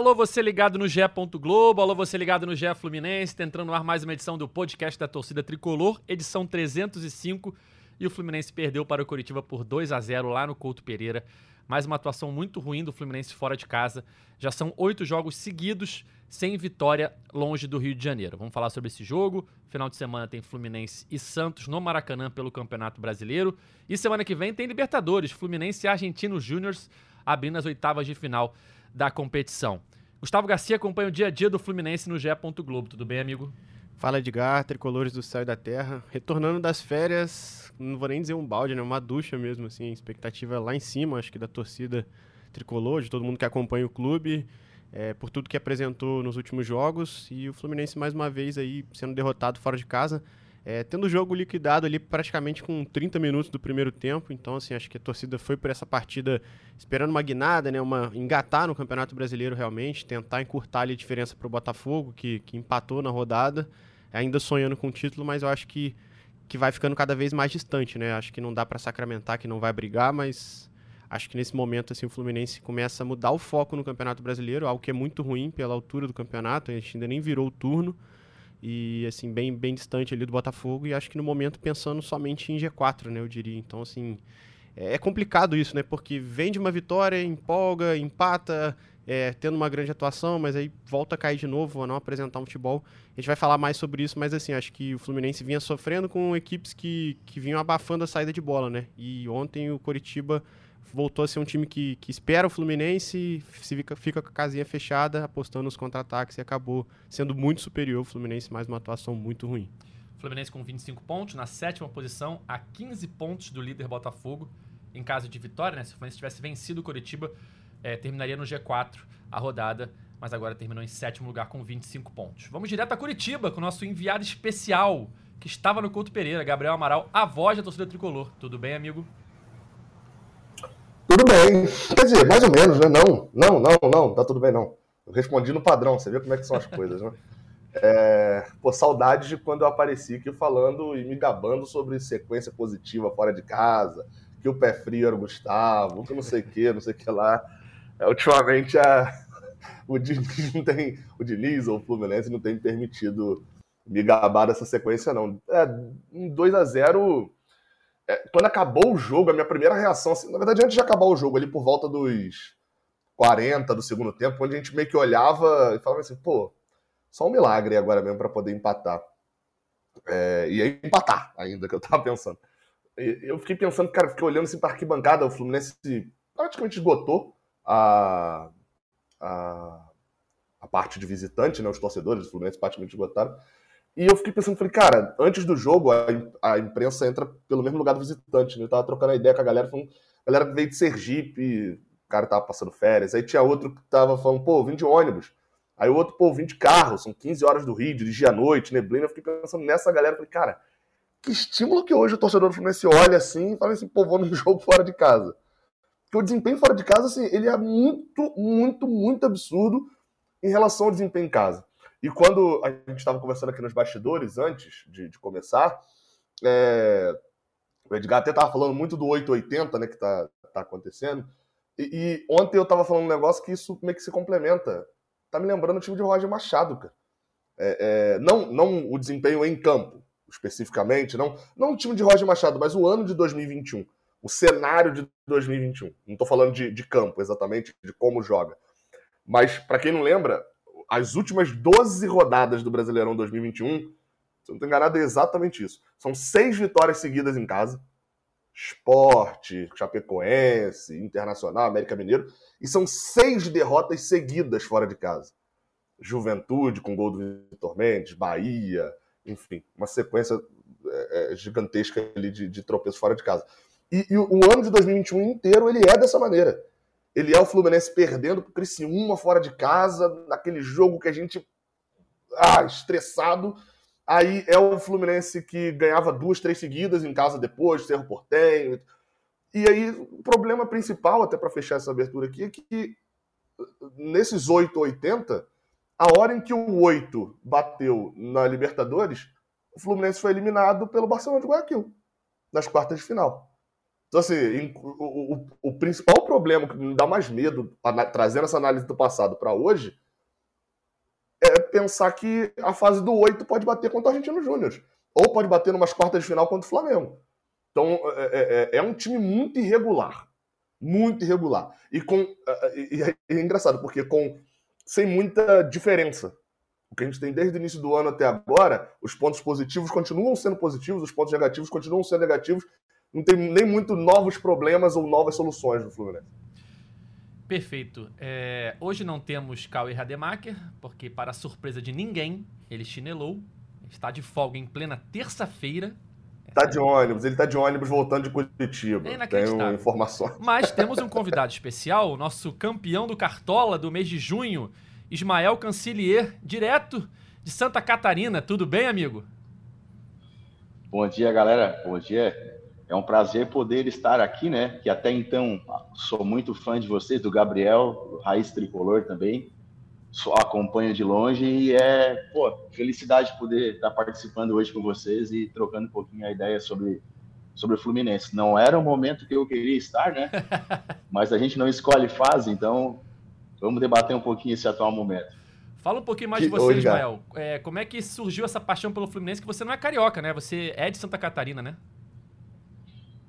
Alô, você ligado no GE. Globo, alô, você ligado no GE Fluminense, tá entrando no ar mais uma edição do podcast da torcida tricolor, edição 305. E o Fluminense perdeu para o Curitiba por 2 a 0 lá no Couto Pereira. Mais uma atuação muito ruim do Fluminense fora de casa. Já são oito jogos seguidos sem vitória longe do Rio de Janeiro. Vamos falar sobre esse jogo. Final de semana tem Fluminense e Santos no Maracanã pelo Campeonato Brasileiro. E semana que vem tem Libertadores, Fluminense e Argentinos Júniors abrindo as oitavas de final da competição. Gustavo Garcia acompanha o dia a dia do Fluminense no GE. Globo. Tudo bem, amigo? Fala Edgar, tricolores do céu e da terra. Retornando das férias, não vou nem dizer um balde, né? Uma ducha mesmo, assim. Expectativa lá em cima, acho que da torcida tricolor, de todo mundo que acompanha o clube, é, por tudo que apresentou nos últimos jogos. E o Fluminense, mais uma vez, aí sendo derrotado fora de casa. É, tendo o jogo liquidado ali praticamente com 30 minutos do primeiro tempo, então assim, acho que a torcida foi por essa partida esperando uma guinada, né, uma engatar no Campeonato Brasileiro realmente, tentar encurtar ali a diferença para o Botafogo, que, que empatou na rodada, ainda sonhando com o título, mas eu acho que, que vai ficando cada vez mais distante, né? Acho que não dá para sacramentar que não vai brigar, mas acho que nesse momento assim o Fluminense começa a mudar o foco no Campeonato Brasileiro, algo que é muito ruim pela altura do campeonato, a gente ainda nem virou o turno e assim bem bem distante ali do Botafogo e acho que no momento pensando somente em G4, né, eu diria. Então assim, é, é complicado isso, né? Porque vem de uma vitória, empolga, empata, é, tendo uma grande atuação, mas aí volta a cair de novo, a não apresentar um futebol. A gente vai falar mais sobre isso, mas assim, acho que o Fluminense vinha sofrendo com equipes que, que vinham abafando a saída de bola, né? E ontem o Coritiba voltou a ser um time que, que espera o Fluminense, fica, fica com a casinha fechada, apostando nos contra-ataques e acabou sendo muito superior o Fluminense, mais uma atuação muito ruim. Fluminense com 25 pontos, na sétima posição, a 15 pontos do líder Botafogo. Em caso de vitória, né, se o Fluminense tivesse vencido o Curitiba, é, terminaria no G4 a rodada, mas agora terminou em sétimo lugar com 25 pontos. Vamos direto a Curitiba com o nosso enviado especial, que estava no Couto Pereira, Gabriel Amaral, a voz da torcida tricolor. Tudo bem, amigo? Tudo bem. Quer dizer, mais ou menos, né? Não, não, não, não, tá tudo bem, não. Eu respondi no padrão, você vê como é que são as coisas, né? É, pô, saudade de quando eu apareci aqui falando e me gabando sobre sequência positiva fora de casa, que o pé frio era o Gustavo, que não sei o que, não sei o que lá. É, ultimamente a, o, Diniz não tem, o Diniz ou o Fluminense não tem permitido me gabar dessa sequência, não. É, um 2 a 0 é, quando acabou o jogo, a minha primeira reação, assim, na verdade, antes de acabar o jogo, ali por volta dos 40 do segundo tempo, onde a gente meio que olhava e falava assim, pô, só um milagre agora mesmo para poder empatar. É, e aí empatar ainda, que eu tava pensando. E, eu fiquei pensando, cara, fiquei olhando assim para arquibancada, o Fluminense praticamente esgotou a, a, a parte de visitante, né? Os torcedores do Fluminense praticamente esgotaram. E eu fiquei pensando, falei, cara, antes do jogo, a, a imprensa entra pelo mesmo lugar do visitante, né? Eu tava trocando a ideia com a galera, falando, a galera veio de Sergipe, o cara tava passando férias. Aí tinha outro que tava falando, pô, vim de ônibus. Aí o outro, pô, vim de carro, são 15 horas do Rio, dirigir à noite, neblina. Eu fiquei pensando nessa galera, falei, cara, que estímulo que hoje o torcedor do Fluminense olha assim e fala assim, pô, vou num jogo fora de casa. Porque o desempenho fora de casa, assim, ele é muito, muito, muito absurdo em relação ao desempenho em casa. E quando a gente estava conversando aqui nos bastidores, antes de, de começar, é, o Edgar até estava falando muito do 880, né, que está tá acontecendo. E, e, ontem eu estava falando um negócio que isso meio que se complementa. Tá me lembrando o time de Roger Machado, cara. É, é, não, não o desempenho em campo, especificamente, não, não o time de Roger Machado, mas o ano de 2021, o cenário de 2021. Não estou falando de, de campo exatamente, de como joga. Mas, para quem não lembra, as últimas 12 rodadas do Brasileirão 2021, se eu não estou enganado, é exatamente isso. São seis vitórias seguidas em casa. Esporte, Chapecoense, Internacional, América Mineiro. E são seis derrotas seguidas fora de casa. Juventude com gol do Vitor Mendes, Bahia, enfim, uma sequência é, é, gigantesca ali de, de tropeços fora de casa. E, e, o ano de 2021 inteiro ele é dessa maneira. Ele é o Fluminense perdendo para o Criciúma fora de casa, naquele jogo que a gente. Ah, estressado. Aí é o Fluminense que ganhava duas, três seguidas em casa depois, Cerro Portenho. E aí, o problema principal, até para fechar essa abertura aqui, é que nesses 8 80, a hora em que o 8 bateu na Libertadores, o Fluminense foi eliminado pelo Barcelona de Guayaquil, nas quartas de final. Então, assim, o, o, o principal problema que me dá mais medo, trazendo essa análise do passado para hoje, é pensar que a fase do 8 pode bater contra o Argentino Júnior. Ou pode bater numas quartas de final contra o Flamengo. Então, é, é, é, é um time muito irregular. Muito irregular. E, com, e é, é engraçado, porque com sem muita diferença. O que a gente tem desde o início do ano até agora, os pontos positivos continuam sendo positivos, os pontos negativos continuam sendo negativos. Não tem nem muito novos problemas ou novas soluções no Fluminense. Perfeito. É, hoje não temos Cauê Rademacher, porque, para surpresa de ninguém, ele chinelou. Está de folga em plena terça-feira. Tá de ônibus, ele tá de ônibus voltando de Curitiba. É Tem informação. Mas temos um convidado especial, o nosso campeão do Cartola do mês de junho, Ismael Cancilier, direto de Santa Catarina. Tudo bem, amigo? Bom dia, galera. Bom dia. É um prazer poder estar aqui, né? Que até então sou muito fã de vocês, do Gabriel, do Raiz Tricolor também. Só acompanho de longe e é, pô, felicidade poder estar participando hoje com vocês e trocando um pouquinho a ideia sobre sobre o Fluminense. Não era o momento que eu queria estar, né? Mas a gente não escolhe fase, então vamos debater um pouquinho esse atual momento. Fala um pouquinho mais que de você, Ismael. É, como é que surgiu essa paixão pelo Fluminense? Que você não é carioca, né? Você é de Santa Catarina, né?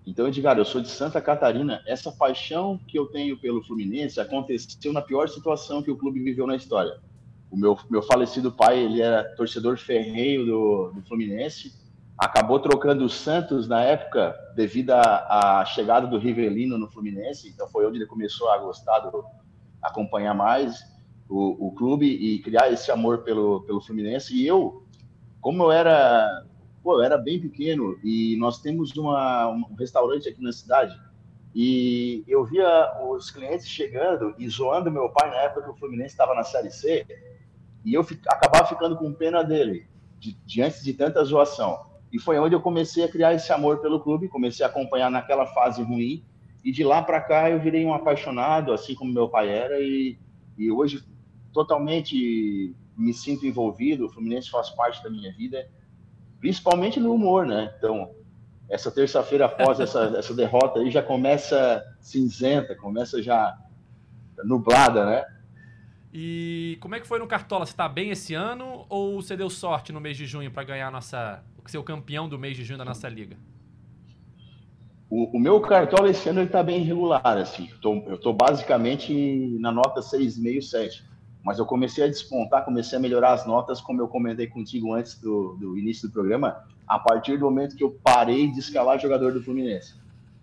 Então, Edgar, eu sou de Santa Catarina. Essa paixão que eu tenho pelo Fluminense aconteceu na pior situação que o clube viveu na história. O meu, meu falecido pai, ele era torcedor ferreiro do, do Fluminense, acabou trocando o Santos na época devido à chegada do Rivelino no Fluminense, então foi onde ele começou a gostar, do, acompanhar mais o, o clube e criar esse amor pelo, pelo Fluminense. E eu, como eu era pô, eu era bem pequeno e nós temos uma, um restaurante aqui na cidade e eu via os clientes chegando e zoando meu pai na época que o Fluminense estava na Série C e eu acabava ficando com pena dele de, diante de tanta zoação. E foi onde eu comecei a criar esse amor pelo clube, comecei a acompanhar naquela fase ruim e de lá para cá eu virei um apaixonado, assim como meu pai era e, e hoje totalmente me sinto envolvido, o Fluminense faz parte da minha vida principalmente no humor, né? Então, essa terça-feira após essa, essa derrota aí já começa cinzenta, começa já nublada, né? E como é que foi no Cartola? Você está bem esse ano ou você deu sorte no mês de junho para ganhar nossa, ser o campeão do mês de junho da nossa liga? O, o meu Cartola esse ano está bem irregular, assim. Tô, eu estou basicamente na nota 6,5, 7 mas eu comecei a despontar, comecei a melhorar as notas, como eu comentei contigo antes do, do início do programa, a partir do momento que eu parei de escalar jogador do Fluminense.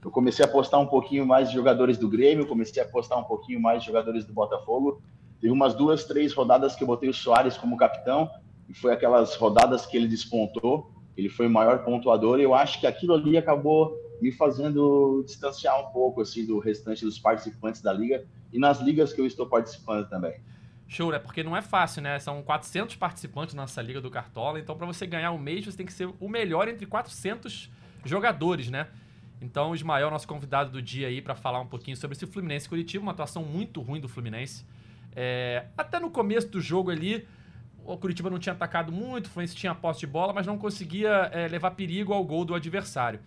Eu comecei a postar um pouquinho mais de jogadores do Grêmio, comecei a postar um pouquinho mais de jogadores do Botafogo. Teve umas duas, três rodadas que eu botei o Soares como capitão, e foi aquelas rodadas que ele despontou, ele foi o maior pontuador, e eu acho que aquilo ali acabou me fazendo distanciar um pouco assim do restante dos participantes da liga e nas ligas que eu estou participando também. Show, né? Porque não é fácil, né? São 400 participantes na nossa liga do Cartola, então para você ganhar o mês, você tem que ser o melhor entre 400 jogadores, né? Então, o Ismael, nosso convidado do dia aí, para falar um pouquinho sobre esse Fluminense Curitiba, uma atuação muito ruim do Fluminense. É, até no começo do jogo ali, o Curitiba não tinha atacado muito, o Fluminense tinha posse de bola, mas não conseguia é, levar perigo ao gol do adversário.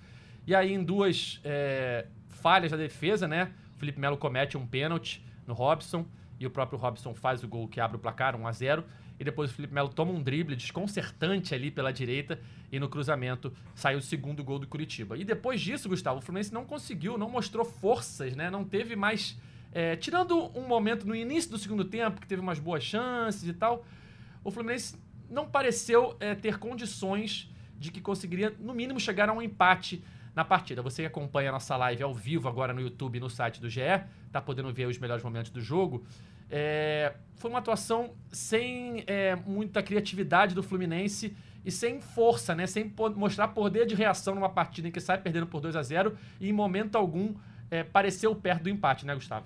E aí, em duas é, falhas da defesa, né? O Felipe Melo comete um pênalti no Robson e o próprio Robson faz o gol que abre o placar, 1 a 0 e depois o Felipe Melo toma um drible desconcertante ali pela direita e no cruzamento sai o segundo gol do Curitiba. E depois disso, Gustavo, o Fluminense não conseguiu, não mostrou forças, né? Não teve mais. É, tirando um momento no início do segundo tempo, que teve umas boas chances e tal, o Fluminense não pareceu é, ter condições de que conseguiria, no mínimo, chegar a um empate na partida. Você acompanha a nossa live ao vivo agora no YouTube e no site do GE, tá podendo ver os melhores momentos do jogo. É, foi uma atuação sem é, muita criatividade do Fluminense e sem força, né? Sem mostrar poder de reação numa partida em que sai perdendo por 2 a 0 e em momento algum é, pareceu perto do empate, né, Gustavo?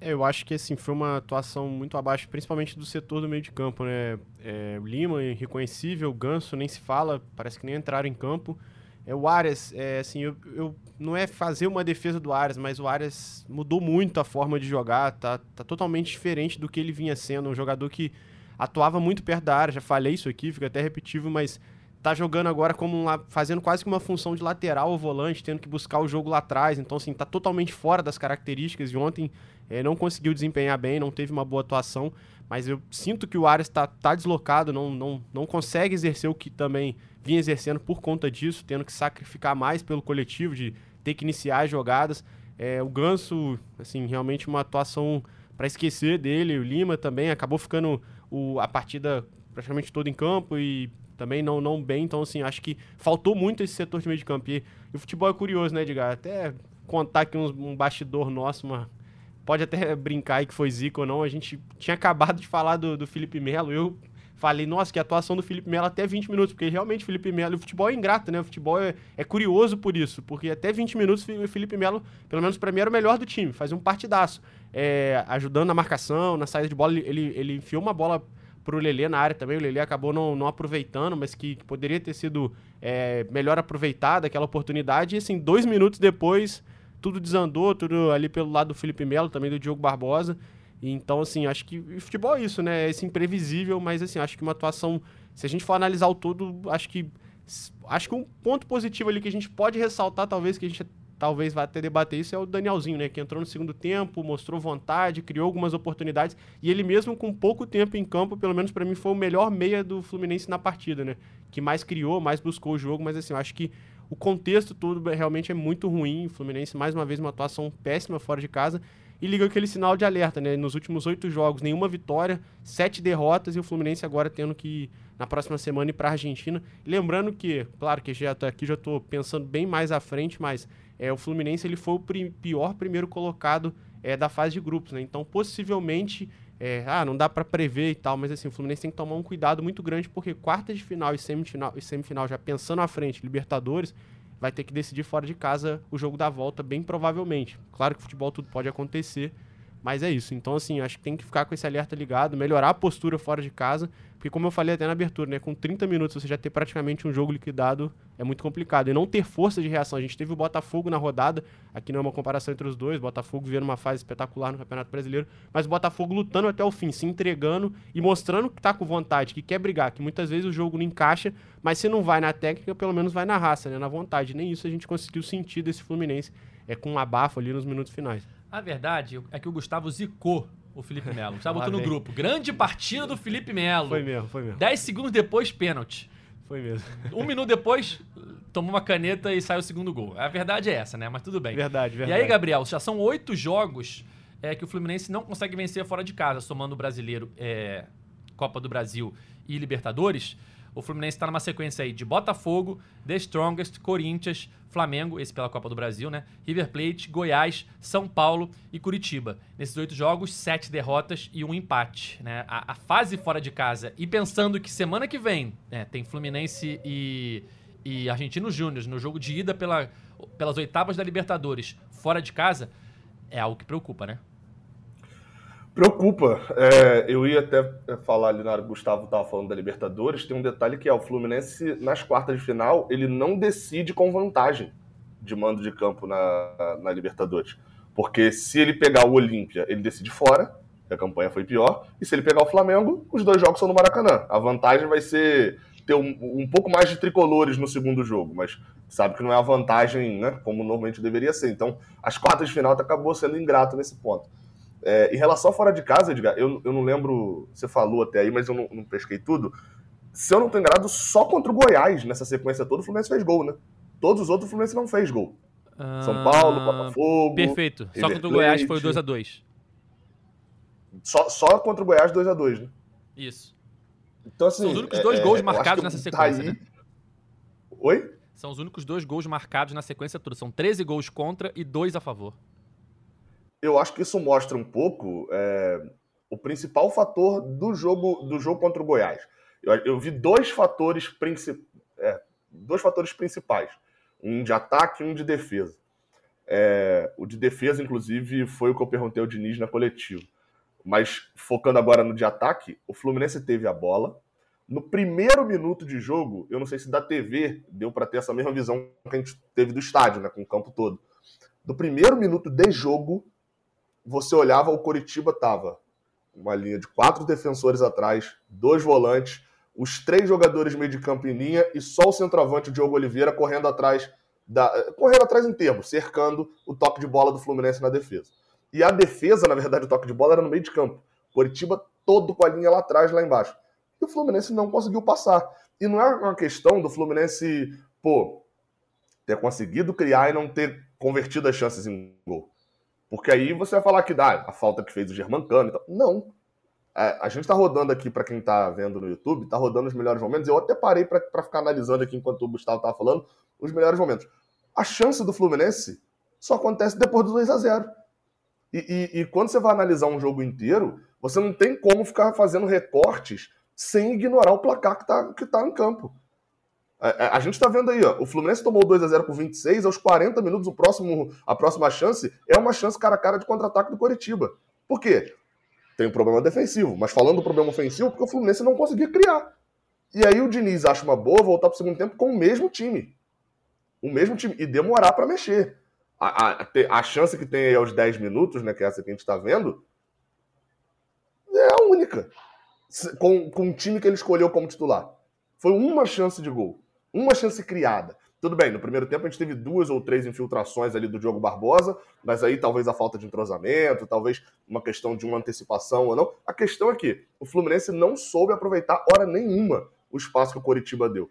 É, eu acho que assim, foi uma atuação muito abaixo, principalmente do setor do meio de campo, né? É, Lima, irreconhecível, Ganso nem se fala, parece que nem entraram em campo. É, o Arias, é, assim, eu, eu, não é fazer uma defesa do Arias, mas o Arias mudou muito a forma de jogar, tá, tá totalmente diferente do que ele vinha sendo, um jogador que atuava muito perto da área, já falei isso aqui, fica até repetitivo, mas tá jogando agora como um, fazendo quase que uma função de lateral ou volante, tendo que buscar o jogo lá atrás. Então, assim, tá totalmente fora das características de ontem. É, não conseguiu desempenhar bem, não teve uma boa atuação. Mas eu sinto que o Ares está tá deslocado, não, não, não consegue exercer o que também vinha exercendo por conta disso, tendo que sacrificar mais pelo coletivo, de ter que iniciar as jogadas. É, o Ganso, assim, realmente uma atuação para esquecer dele. O Lima também acabou ficando o, a partida praticamente toda em campo e também não, não bem. Então, assim, acho que faltou muito esse setor de meio de campo. E, e o futebol é curioso, né, Edgar? Até contar aqui um, um bastidor nosso, uma, pode até brincar aí que foi zica ou não. A gente tinha acabado de falar do, do Felipe Melo. Eu falei, nossa, que atuação do Felipe Melo até 20 minutos, porque realmente Felipe Melo, o futebol é ingrato, né? O futebol é, é curioso por isso, porque até 20 minutos o Felipe Melo, pelo menos para mim, era o melhor do time, fazia um partidaço. É, ajudando na marcação, na saída de bola, ele, ele enfiou uma bola pro Lelê na área também. O Lelê acabou não, não aproveitando, mas que, que poderia ter sido é, melhor aproveitada aquela oportunidade. E assim, dois minutos depois, tudo desandou, tudo ali pelo lado do Felipe Melo, também do Diogo Barbosa. Então, assim, acho que futebol é isso, né? É esse imprevisível, mas assim, acho que uma atuação. Se a gente for analisar o todo, acho que. Acho que um ponto positivo ali que a gente pode ressaltar, talvez, que a gente talvez vá até debater isso, é o Danielzinho, né? Que entrou no segundo tempo, mostrou vontade, criou algumas oportunidades. E ele mesmo com pouco tempo em campo, pelo menos para mim, foi o melhor meia do Fluminense na partida, né? Que mais criou, mais buscou o jogo, mas assim, acho que o contexto todo realmente é muito ruim. O Fluminense, mais uma vez, uma atuação péssima fora de casa. E liga aquele sinal de alerta, né? Nos últimos oito jogos, nenhuma vitória, sete derrotas, e o Fluminense agora tendo que, na próxima semana, ir para a Argentina. Lembrando que, claro que já tô aqui, já estou pensando bem mais à frente, mas é, o Fluminense ele foi o pior primeiro colocado é, da fase de grupos, né? Então, possivelmente, é, ah, não dá para prever e tal, mas assim, o Fluminense tem que tomar um cuidado muito grande, porque quarta de final e semifinal, e semifinal já pensando à frente, Libertadores, vai ter que decidir fora de casa o jogo da volta, bem provavelmente. Claro que futebol tudo pode acontecer, mas é isso. Então, assim, acho que tem que ficar com esse alerta ligado, melhorar a postura fora de casa, porque como eu falei até na abertura, né, com 30 minutos você já ter praticamente um jogo liquidado é muito complicado. E não ter força de reação. A gente teve o Botafogo na rodada, aqui não é uma comparação entre os dois, Botafogo vivendo uma fase espetacular no Campeonato Brasileiro, mas o Botafogo lutando até o fim, se entregando e mostrando que tá com vontade, que quer brigar, que muitas vezes o jogo não encaixa, mas se não vai na técnica, pelo menos vai na raça, né, na vontade. Nem isso a gente conseguiu sentir desse Fluminense é com um abafo ali nos minutos finais. A verdade é que o Gustavo zicou o Felipe Melo. Gustavo botou no grupo. Grande partida do Felipe Melo. Foi mesmo, foi mesmo. Dez segundos depois, pênalti. Foi mesmo. Um minuto depois, tomou uma caneta e saiu o segundo gol. A verdade é essa, né? Mas tudo bem. Verdade, verdade. E aí, Gabriel, já são oito jogos é, que o Fluminense não consegue vencer fora de casa, somando o brasileiro, é, Copa do Brasil e Libertadores. O Fluminense está numa sequência aí de Botafogo, The Strongest, Corinthians, Flamengo, esse pela Copa do Brasil, né? River Plate, Goiás, São Paulo e Curitiba. Nesses oito jogos, sete derrotas e um empate, né? A, a fase fora de casa. E pensando que semana que vem né, tem Fluminense e, e Argentino Júnior no jogo de ida pela, pelas oitavas da Libertadores fora de casa, é algo que preocupa, né? Preocupa. É, eu ia até falar ali na hora que o Gustavo estava falando da Libertadores. Tem um detalhe que é: o Fluminense, nas quartas de final, ele não decide com vantagem de mando de campo na, na Libertadores. Porque se ele pegar o Olímpia, ele decide fora, que a campanha foi pior. E se ele pegar o Flamengo, os dois jogos são no Maracanã. A vantagem vai ser ter um, um pouco mais de tricolores no segundo jogo, mas sabe que não é a vantagem né, como normalmente deveria ser. Então, as quartas de final acabou sendo ingrato nesse ponto. É, em relação a fora de casa, Edgar, eu, eu não lembro, você falou até aí, mas eu não, não pesquei tudo. Se eu não estou enganado, só contra o Goiás, nessa sequência toda, o Fluminense fez gol, né? Todos os outros, o Fluminense não fez gol. Ah, São Paulo, Botafogo. Perfeito. Só contra o Goiás foi 2x2. Só, só contra o Goiás 2x2, né? Isso. Então, assim, São os únicos dois é, gols marcados nessa sequência, né? Oi? São os únicos dois gols marcados na sequência toda. São 13 gols contra e 2 a favor eu acho que isso mostra um pouco é, o principal fator do jogo do jogo contra o Goiás. Eu, eu vi dois fatores, princip, é, dois fatores principais, um de ataque e um de defesa. É, o de defesa, inclusive, foi o que eu perguntei ao Diniz na coletiva. Mas focando agora no de ataque, o Fluminense teve a bola. No primeiro minuto de jogo, eu não sei se da TV deu para ter essa mesma visão que a gente teve do estádio, né, com o campo todo. No primeiro minuto de jogo, você olhava, o Coritiba tava uma linha de quatro defensores atrás, dois volantes, os três jogadores meio de campo em linha e só o centroavante, o Diogo Oliveira, correndo atrás da, correndo atrás em termo, cercando o toque de bola do Fluminense na defesa. E a defesa, na verdade, o toque de bola era no meio de campo. Curitiba todo com a linha lá atrás, lá embaixo. E o Fluminense não conseguiu passar. E não é uma questão do Fluminense, pô, ter conseguido criar e não ter convertido as chances em gol. Porque aí você vai falar que dá a falta que fez o Germancano e tal. Não. É, a gente tá rodando aqui, para quem tá vendo no YouTube, tá rodando os melhores momentos. Eu até parei para ficar analisando aqui enquanto o Gustavo tava falando os melhores momentos. A chance do Fluminense só acontece depois do 2 a 0 e, e, e quando você vai analisar um jogo inteiro, você não tem como ficar fazendo recortes sem ignorar o placar que está que tá em campo. A, a gente está vendo aí, ó, o Fluminense tomou 2 a 0 por 26, aos 40 minutos o próximo, a próxima chance é uma chance cara a cara de contra-ataque do Coritiba. Por quê? Tem um problema defensivo, mas falando do problema ofensivo, porque o Fluminense não conseguia criar. E aí o Diniz acha uma boa voltar para o segundo tempo com o mesmo time. O mesmo time. E demorar para mexer. A, a, a, chance que tem aí aos 10 minutos, né, que é essa que a gente está vendo, é a única. Com, com o time que ele escolheu como titular. Foi uma chance de gol. Uma chance criada. Tudo bem, no primeiro tempo a gente teve duas ou três infiltrações ali do Diogo Barbosa, mas aí talvez a falta de entrosamento, talvez uma questão de uma antecipação ou não. A questão é que o Fluminense não soube aproveitar hora nenhuma o espaço que o Coritiba deu.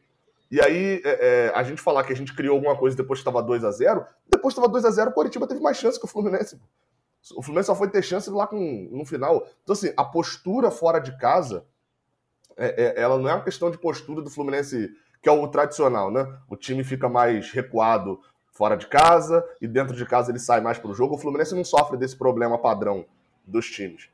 E aí, é, é, a gente falar que a gente criou alguma coisa depois que estava 2 a 0 depois que estava 2 a 0 o Coritiba teve mais chance que o Fluminense. O Fluminense só foi ter chance lá com, no final. Então, assim, a postura fora de casa, é, é, ela não é uma questão de postura do Fluminense, que é o tradicional, né? O time fica mais recuado fora de casa e dentro de casa ele sai mais para o jogo. O Fluminense não sofre desse problema padrão dos times.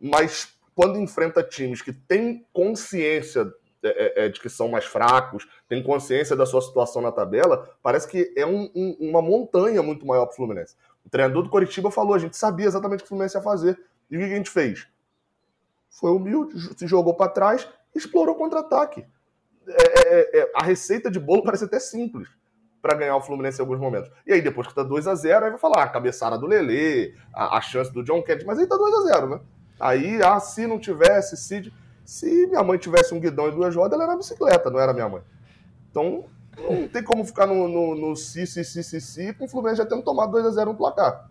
Mas quando enfrenta times que têm consciência é, é, é, de que são mais fracos, tem consciência da sua situação na tabela, parece que é um, um, uma montanha muito maior para o Fluminense. O treinador do Coritiba falou, a gente sabia exatamente o que o Fluminense ia fazer. E o que a gente fez? Foi humilde, se jogou para trás, explorou contra-ataque. É, é, é, a receita de bolo parece até simples para ganhar o Fluminense em alguns momentos. E aí, depois que tá 2 a 0 aí vai falar a cabeçada do Lelê, a, a chance do John Kennedy, mas aí tá 2 a 0 né? Aí, ah, se não tivesse, se. Se minha mãe tivesse um guidão e duas rodas, ela era bicicleta, não era minha mãe. Então, não tem como ficar no, no, no si, si, si, si, si, com o Fluminense já tendo tomado 2x0 no placar.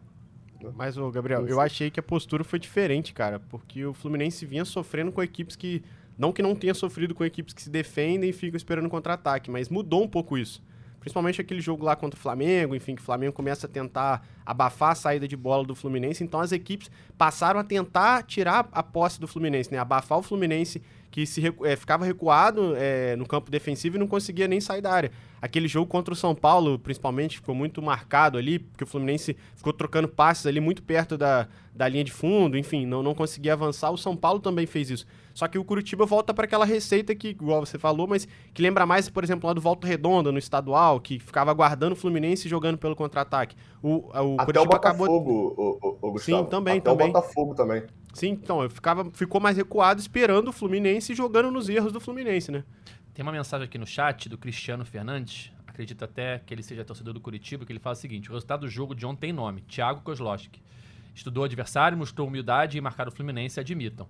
Mas, ô, Gabriel, eu achei que a postura foi diferente, cara, porque o Fluminense vinha sofrendo com equipes que. Não que não tenha sofrido com equipes que se defendem e ficam esperando contra-ataque, mas mudou um pouco isso. Principalmente aquele jogo lá contra o Flamengo, enfim, que o Flamengo começa a tentar abafar a saída de bola do Fluminense. Então as equipes passaram a tentar tirar a posse do Fluminense, né? Abafar o Fluminense que se é, ficava recuado é, no campo defensivo e não conseguia nem sair da área. Aquele jogo contra o São Paulo, principalmente, ficou muito marcado ali, porque o Fluminense ficou trocando passes ali muito perto da, da linha de fundo, enfim, não, não conseguia avançar. O São Paulo também fez isso. Só que o Curitiba volta para aquela receita que, igual você falou, mas que lembra mais, por exemplo, lá do Volta Redonda, no estadual, que ficava aguardando o Fluminense jogando pelo contra-ataque. O, o Até Curitiba o Botafogo, acabou... o, o, o Sim, também, Até também. o Botafogo também. Sim, então, eu ficava, ficou mais recuado esperando o Fluminense e jogando nos erros do Fluminense, né? Tem uma mensagem aqui no chat do Cristiano Fernandes, acredito até que ele seja torcedor do Curitiba, que ele fala o seguinte: o resultado do jogo de ontem tem nome, Thiago Kozlowski. Estudou o adversário, mostrou humildade e marcar o Fluminense, admitam.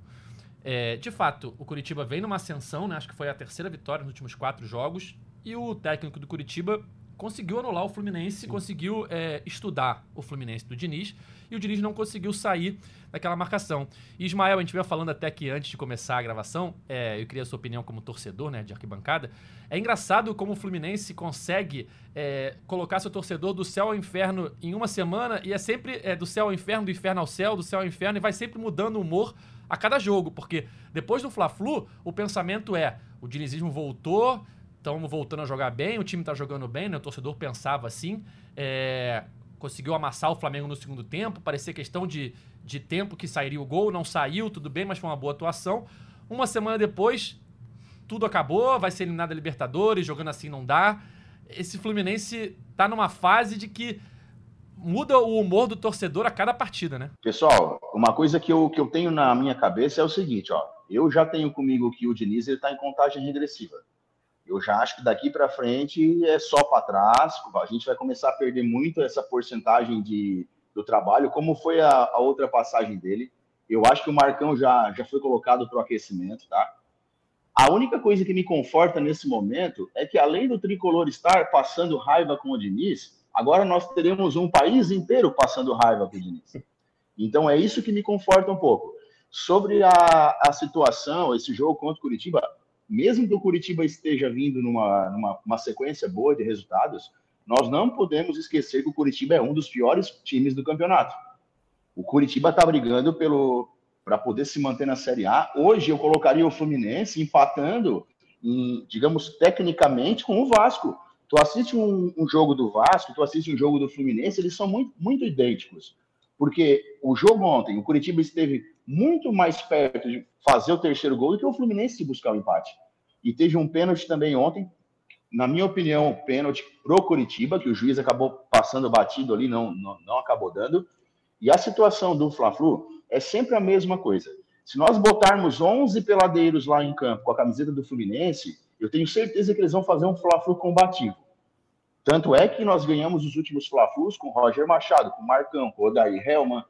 É, de fato, o Curitiba vem numa ascensão, né? Acho que foi a terceira vitória nos últimos quatro jogos. E o técnico do Curitiba conseguiu anular o Fluminense, Sim. conseguiu é, estudar o Fluminense do Diniz e o Diniz não conseguiu sair daquela marcação. E Ismael, a gente veio falando até que antes de começar a gravação, é, eu queria a sua opinião como torcedor, né, de arquibancada. É engraçado como o Fluminense consegue é, colocar seu torcedor do céu ao inferno em uma semana e é sempre é, do céu ao inferno, do inferno ao céu, do céu ao inferno e vai sempre mudando o humor a cada jogo, porque depois do Fla-Flu, o pensamento é: o dinizismo voltou, estamos voltando a jogar bem, o time está jogando bem, né? O torcedor pensava assim. É, conseguiu amassar o Flamengo no segundo tempo. Parecia questão de, de tempo que sairia o gol. Não saiu, tudo bem, mas foi uma boa atuação. Uma semana depois, tudo acabou, vai ser eliminado a Libertadores, jogando assim não dá. Esse Fluminense tá numa fase de que muda o humor do torcedor a cada partida, né? Pessoal, uma coisa que eu, que eu tenho na minha cabeça é o seguinte, ó. Eu já tenho comigo que o Diniz está em contagem regressiva. Eu já acho que daqui para frente é só para trás. A gente vai começar a perder muito essa porcentagem de, do trabalho, como foi a, a outra passagem dele. Eu acho que o Marcão já, já foi colocado para o aquecimento, tá? A única coisa que me conforta nesse momento é que, além do tricolor estar passando raiva com o Diniz, agora nós teremos um país inteiro passando raiva com o Diniz. Então é isso que me conforta um pouco. Sobre a, a situação, esse jogo contra o Curitiba, mesmo que o Curitiba esteja vindo numa, numa sequência boa de resultados, nós não podemos esquecer que o Curitiba é um dos piores times do campeonato. O Curitiba está brigando pelo, para poder se manter na Série A. Hoje eu colocaria o Fluminense empatando, em, digamos, tecnicamente com o Vasco. Tu assiste um, um, jogo do Vasco, tu assiste um jogo do Fluminense, eles são muito, muito idênticos. Porque o jogo ontem, o Curitiba esteve muito mais perto de fazer o terceiro gol do que o Fluminense buscar o empate. E teve um pênalti também ontem, na minha opinião, pênalti pro Curitiba, que o juiz acabou passando batido ali, não, não, não acabou dando. E a situação do Fla-Flu, é sempre a mesma coisa. Se nós botarmos 11 peladeiros lá em campo com a camiseta do Fluminense, eu tenho certeza que eles vão fazer um Fla-Flu combativo. Tanto é que nós ganhamos os últimos Fla-Flus com Roger Machado, com Marcão, com Odair Helman.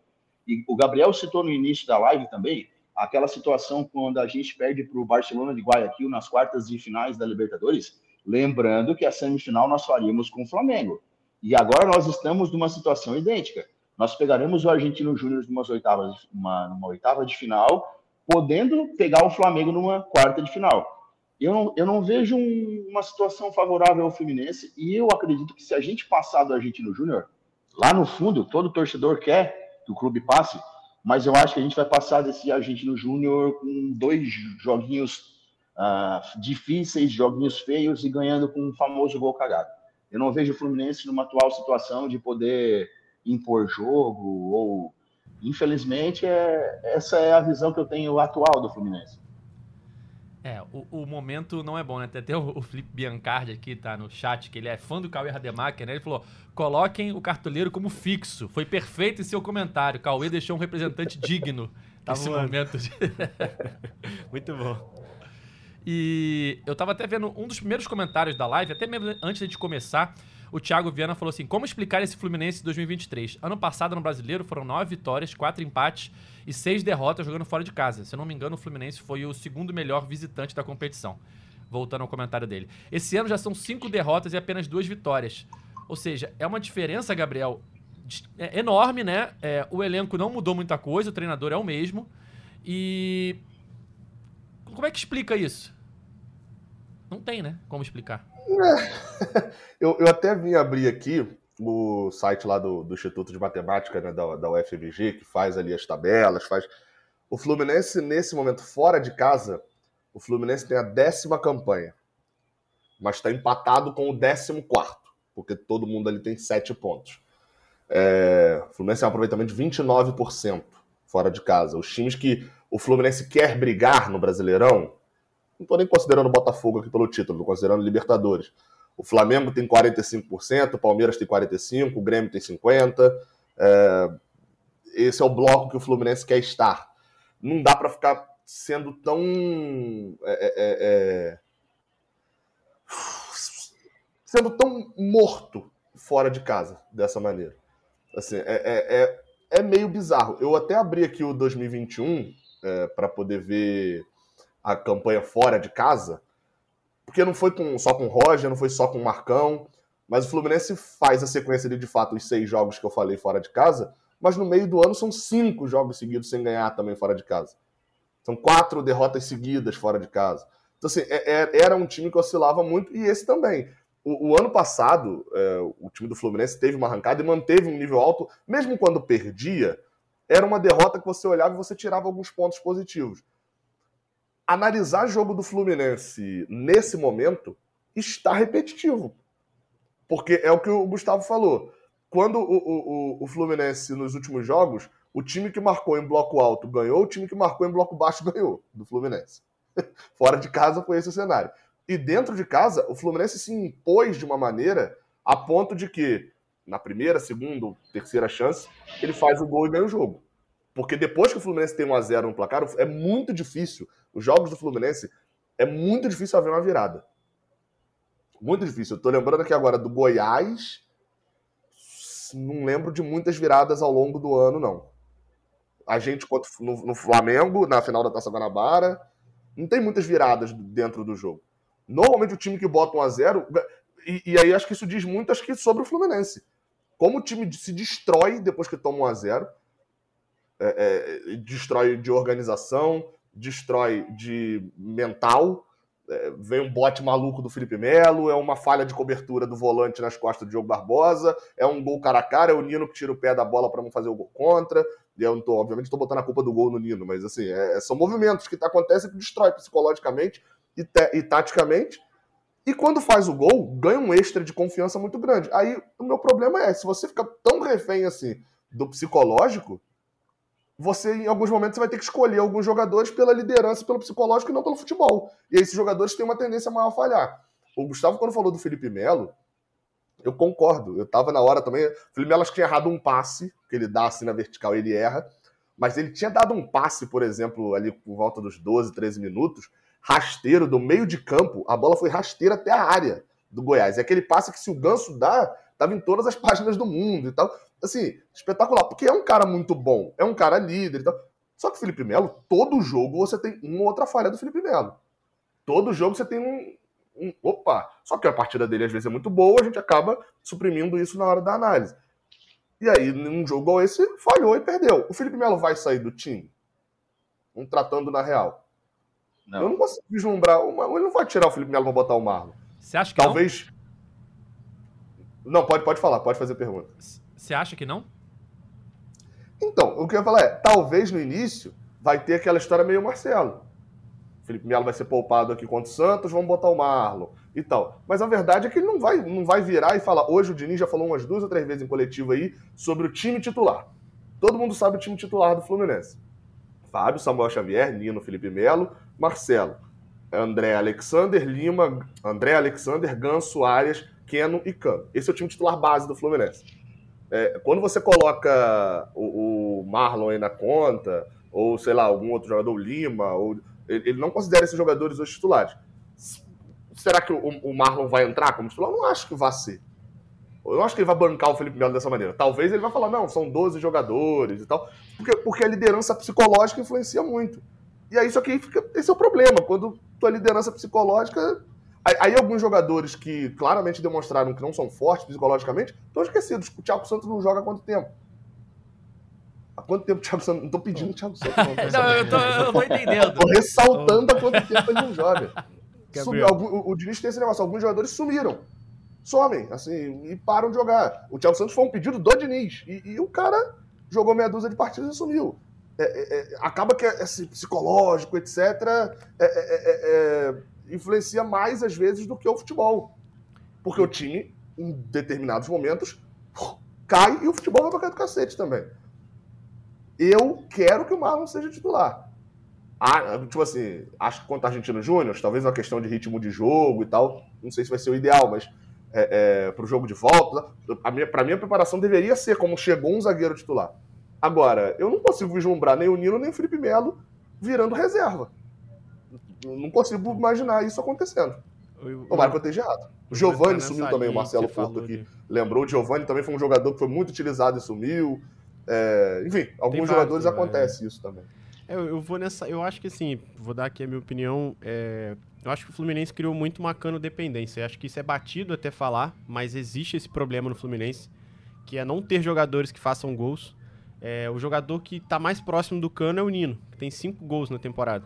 E o Gabriel citou no início da live também aquela situação quando a gente perde para o Barcelona de Guayaquil nas quartas de finais da Libertadores. Lembrando que a semifinal nós faríamos com o Flamengo. E agora nós estamos numa situação idêntica nós pegaremos o Argentino Júnior numa oitavas, uma, numa oitava de final, podendo pegar o Flamengo numa quarta de final. Eu não, eu não vejo um, uma situação favorável ao Fluminense e eu acredito que se a gente passar do Argentino Júnior, lá no fundo, todo torcedor quer que o clube passe, mas eu acho que a gente vai passar desse Argentino Júnior com dois joguinhos uh, difíceis, joguinhos feios e ganhando com um famoso gol cagado. Eu não vejo o Fluminense numa atual situação de poder impor jogo, ou infelizmente é, essa é a visão que eu tenho atual do Fluminense. É, o, o momento não é bom, né? Até o, o Felipe Biancardi aqui tá no chat, que ele é fã do Cauê Rademacher, né? Ele falou: coloquem o cartoleiro como fixo. Foi perfeito em seu comentário. Cauê deixou um representante digno tá nesse voando. momento. De... Muito bom. E eu tava até vendo um dos primeiros comentários da live, até mesmo antes de começar, o Thiago Viana falou assim: como explicar esse Fluminense 2023? Ano passado no brasileiro foram nove vitórias, quatro empates e seis derrotas jogando fora de casa. Se eu não me engano, o Fluminense foi o segundo melhor visitante da competição. Voltando ao comentário dele. Esse ano já são cinco derrotas e apenas duas vitórias. Ou seja, é uma diferença, Gabriel, é enorme, né? É, o elenco não mudou muita coisa, o treinador é o mesmo. E. Como é que explica isso? Não tem, né? Como explicar. É. Eu, eu até vim abrir aqui o site lá do, do Instituto de Matemática né, da, da UFMG, que faz ali as tabelas, faz. O Fluminense, nesse momento, fora de casa, o Fluminense tem a décima campanha. Mas está empatado com o décimo quarto, porque todo mundo ali tem sete pontos. É, o Fluminense tem um aproveitamento de 29% fora de casa. Os times que o Fluminense quer brigar no Brasileirão, não estou nem considerando o Botafogo aqui pelo título, estou considerando Libertadores. O Flamengo tem 45%, o Palmeiras tem 45%, o Grêmio tem 50%. É, esse é o bloco que o Fluminense quer estar. Não dá para ficar sendo tão. É, é, é, é, sendo tão morto fora de casa dessa maneira. Assim, é, é, é, meio bizarro. Eu até abri aqui o 2021 para poder ver a campanha fora de casa, porque não foi com, só com o Roger, não foi só com o Marcão, mas o Fluminense faz a sequência de, de fato, os seis jogos que eu falei fora de casa, mas no meio do ano são cinco jogos seguidos sem ganhar também fora de casa. São quatro derrotas seguidas fora de casa. Então, assim, é, é, era um time que oscilava muito, e esse também. O, o ano passado, é, o time do Fluminense teve uma arrancada e manteve um nível alto, mesmo quando perdia, era uma derrota que você olhava e você tirava alguns pontos positivos analisar jogo do Fluminense nesse momento está repetitivo. Porque é o que o Gustavo falou. Quando o, o, o Fluminense, nos últimos jogos, o time que marcou em bloco alto ganhou, o time que marcou em bloco baixo ganhou, do Fluminense. Fora de casa foi esse o cenário. E dentro de casa, o Fluminense se impôs de uma maneira a ponto de que, na primeira, segunda, terceira chance, ele faz o gol e ganha o jogo. Porque depois que o Fluminense tem 1 a 0 no placar, é muito difícil os jogos do Fluminense, é muito difícil haver uma virada. Muito difícil. Eu tô lembrando aqui agora do Goiás. Não lembro de muitas viradas ao longo do ano, não. A gente no, no Flamengo, na final da Taça Guanabara. Não tem muitas viradas dentro do jogo. Normalmente o time que bota 1 a 0 e, e aí acho que isso diz muito acho que sobre o Fluminense. Como o time se destrói depois que toma 1 a 0 é, é, destrói de organização, destrói de mental. É, vem um bote maluco do Felipe Melo, é uma falha de cobertura do volante nas costas do Diogo Barbosa, é um gol cara a cara, é o Nino que tira o pé da bola para não fazer o gol contra. E eu não tô, obviamente, estou botando a culpa do gol no Nino, mas assim, é, são movimentos que acontecem que destrói psicologicamente e, te, e taticamente. E quando faz o gol, ganha um extra de confiança muito grande. Aí o meu problema é, se você fica tão refém assim do psicológico, você em alguns momentos vai ter que escolher alguns jogadores pela liderança, pelo psicológico e não pelo futebol. E esses jogadores têm uma tendência maior a falhar. O Gustavo, quando falou do Felipe Melo, eu concordo. Eu tava na hora também. O Felipe Melo acho que tinha errado um passe, que ele dá assim na vertical, ele erra. Mas ele tinha dado um passe, por exemplo, ali por volta dos 12, 13 minutos, rasteiro do meio de campo, a bola foi rasteira até a área do Goiás. É aquele passe que se o Ganso dá, tava em todas as páginas do mundo e tal. Assim, espetacular, porque é um cara muito bom, é um cara líder e tal. Só que o Felipe Melo, todo jogo você tem uma ou outra falha do Felipe Melo. Todo jogo você tem um, um, Opa! Só que a partida dele às vezes é muito boa, a gente acaba suprimindo isso na hora da análise. E aí, num jogo igual esse, falhou e perdeu. O Felipe Melo vai sair do time? Um tratando na real. Não. Eu não consigo vislumbrar. Ele não vai tirar o Felipe Melo pra botar o Marlon. Você acha que Talvez. Não? não, pode, pode falar, pode fazer pergunta. Você acha que não? Então, o que eu ia falar é: talvez no início vai ter aquela história meio Marcelo. Felipe Melo vai ser poupado aqui contra o Santos, vamos botar o Marlon e tal. Mas a verdade é que ele não vai, não vai virar e falar. Hoje o Diniz já falou umas duas ou três vezes em coletivo aí sobre o time titular. Todo mundo sabe o time titular do Fluminense. Fábio, Samuel Xavier, Nino, Felipe Melo, Marcelo, André Alexander, Lima, André Alexander, Ganso, Arias, Keno e Cano. Esse é o time titular base do Fluminense. É, quando você coloca o, o, Marlon aí na conta, ou sei lá, algum outro jogador, o Lima, ou, ele, ele, não considera esses jogadores os titulares. Será que o, o Marlon vai entrar como titular? Eu não acho que vai ser. Eu não acho que ele vai bancar o Felipe Melo dessa maneira. Talvez ele vai falar, não, são 12 jogadores e tal. Porque, porque a liderança psicológica influencia muito. E aí, isso aqui fica. Esse é o problema. Quando tua liderança psicológica. Aí, alguns jogadores que claramente demonstraram que não são fortes psicologicamente estão esquecidos. O Thiago Santos não joga há quanto tempo? Há quanto tempo o Thiago Santos. Não tô pedindo o Thiago Santos. Não, não eu, tô, eu tô entendendo. tô ressaltando há quanto tempo ele não joga. Sumiu, o, o Diniz tem esse negócio. Alguns jogadores sumiram somem, assim, e param de jogar. O Thiago Santos foi um pedido do Diniz. E, e o cara jogou meia dúzia de partidas e sumiu. É, é, é acaba que esse psicológico, etc., é, é, influencia mais às vezes do que o futebol. Porque o time, em determinados momentos, cai e o futebol vai pra cair do cacete também. Eu quero que o Marlon seja titular. Ah, tipo assim, acho que contra a Argentina Júnior, talvez uma questão de ritmo de jogo e tal, não sei se vai ser o ideal, mas é, é, para o jogo de volta. A minha, para mim, a preparação deveria ser como chegou um zagueiro titular. Agora, eu não consigo vislumbrar nem o Nino nem o Felipe Melo virando reserva. Não consigo imaginar isso acontecendo. Tomara que eu esteja errado. O Giovanni sumiu também, o Marcelo Porto aqui lembrou. O Giovanni também foi um jogador que foi muito utilizado e sumiu. É, enfim, alguns jogadores acontece isso também. É, eu vou nessa. Eu acho que assim, vou dar aqui a minha opinião. É, eu acho que o Fluminense criou muito uma cano dependência. Eu acho que isso é batido até falar, mas existe esse problema no Fluminense, que é não ter jogadores que façam gols. É, o jogador que está mais próximo do Cano é o Nino, que tem 5 gols na temporada.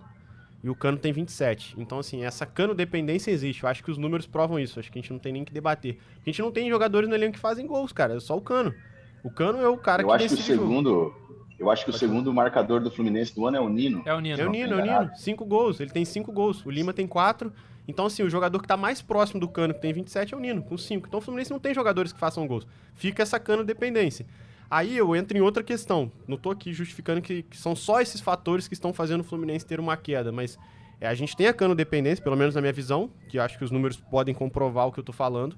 E o Cano tem 27. Então, assim, essa cano dependência existe. Eu acho que os números provam isso. Eu acho que a gente não tem nem que debater. A gente não tem jogadores no elenco que fazem gols, cara. É só o Cano. O Cano é o cara eu que acho que o segundo, Eu acho que o segundo marcador do Fluminense do ano é o Nino. É o Nino. É o Nino, é o Nino. Cinco gols. Ele tem cinco gols. O Lima tem quatro. Então, assim, o jogador que tá mais próximo do Cano, que tem 27, é o Nino, com 5. Então, o Fluminense não tem jogadores que façam gols. Fica essa Cano dependência. Aí eu entro em outra questão. Não tô aqui justificando que, que são só esses fatores que estão fazendo o Fluminense ter uma queda, mas é, a gente tem a Cano dependência, pelo menos na minha visão, que acho que os números podem comprovar o que eu tô falando.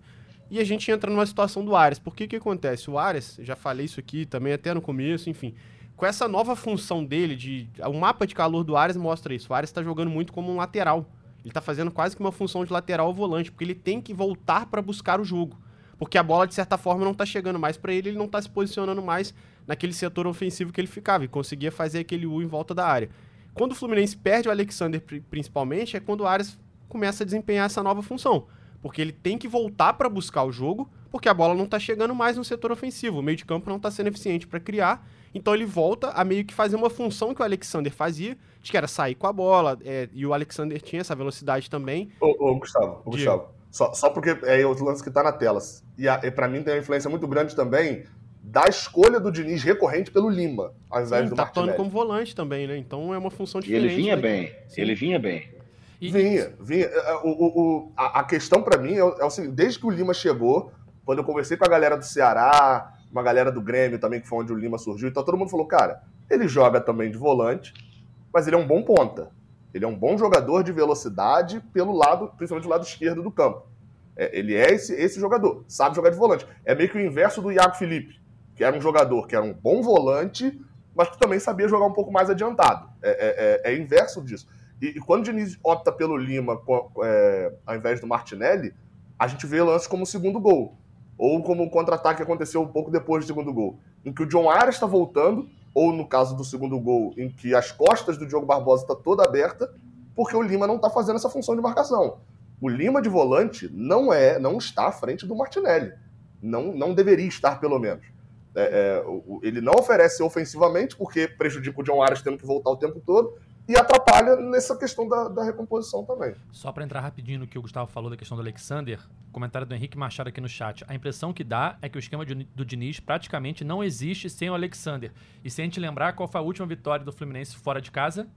E a gente entra numa situação do Ares. Por que que acontece? O Ares, já falei isso aqui também até no começo, enfim. Com essa nova função dele, de o mapa de calor do Ares mostra isso. O Ares está jogando muito como um lateral. Ele tá fazendo quase que uma função de lateral ao volante, porque ele tem que voltar para buscar o jogo. Porque a bola, de certa forma, não tá chegando mais para ele, ele não tá se posicionando mais naquele setor ofensivo que ele ficava e conseguia fazer aquele U em volta da área. Quando o Fluminense perde o Alexander, principalmente, é quando o Arias começa a desempenhar essa nova função. Porque ele tem que voltar para buscar o jogo, porque a bola não tá chegando mais no setor ofensivo. O meio de campo não tá sendo eficiente para criar. Então ele volta a meio que fazer uma função que o Alexander fazia, que era sair com a bola, é, e o Alexander tinha essa velocidade também. Ô, ô Gustavo, ô, Gustavo, só, só porque é o lance que tá na tela. E, e para mim tem uma influência muito grande também da escolha do Diniz recorrente pelo Lima, ao invés Sim, do tá atuando como volante também, né? Então é uma função diferente. E ele vinha bem, Sim. ele vinha bem. Vinha, vinha. É, é, o, o, o a, a, questão para mim é, é o seguinte, desde que o Lima chegou, quando eu conversei com a galera do Ceará, uma galera do Grêmio também, que foi onde o Lima surgiu, então todo mundo falou, cara, ele joga também de volante, mas ele é um bom ponta. Ele é um bom jogador de velocidade pelo lado, principalmente do lado esquerdo do campo. É, ele é esse, esse jogador, sabe jogar de volante. É meio que o inverso do Iago Felipe, que era um jogador que era um bom volante, mas que também sabia jogar um pouco mais adiantado. É, é, é, é inverso disso. E, e, quando o Diniz opta pelo Lima é, ao invés do Martinelli, a gente vê lances como o segundo gol. Ou como o contra-ataque aconteceu um pouco depois do segundo gol. Em que o John Arias está voltando, ou no caso do segundo gol, em que as costas do Diogo Barbosa estão tá toda aberta, porque o Lima não está fazendo essa função de marcação. O Lima de volante não é, não está à frente do Martinelli. Não, não deveria estar, pelo menos. É, é, ele não oferece ofensivamente, porque prejudica o John Arias tendo que voltar o tempo todo, e atrapalha nessa questão da, da recomposição também. Só para entrar rapidinho no que o Gustavo falou da questão do Alexander, comentário do Henrique Machado aqui no chat. A impressão que dá é que o esquema do Diniz praticamente não existe sem o Alexander. E se a gente lembrar qual foi a última vitória do Fluminense fora de casa?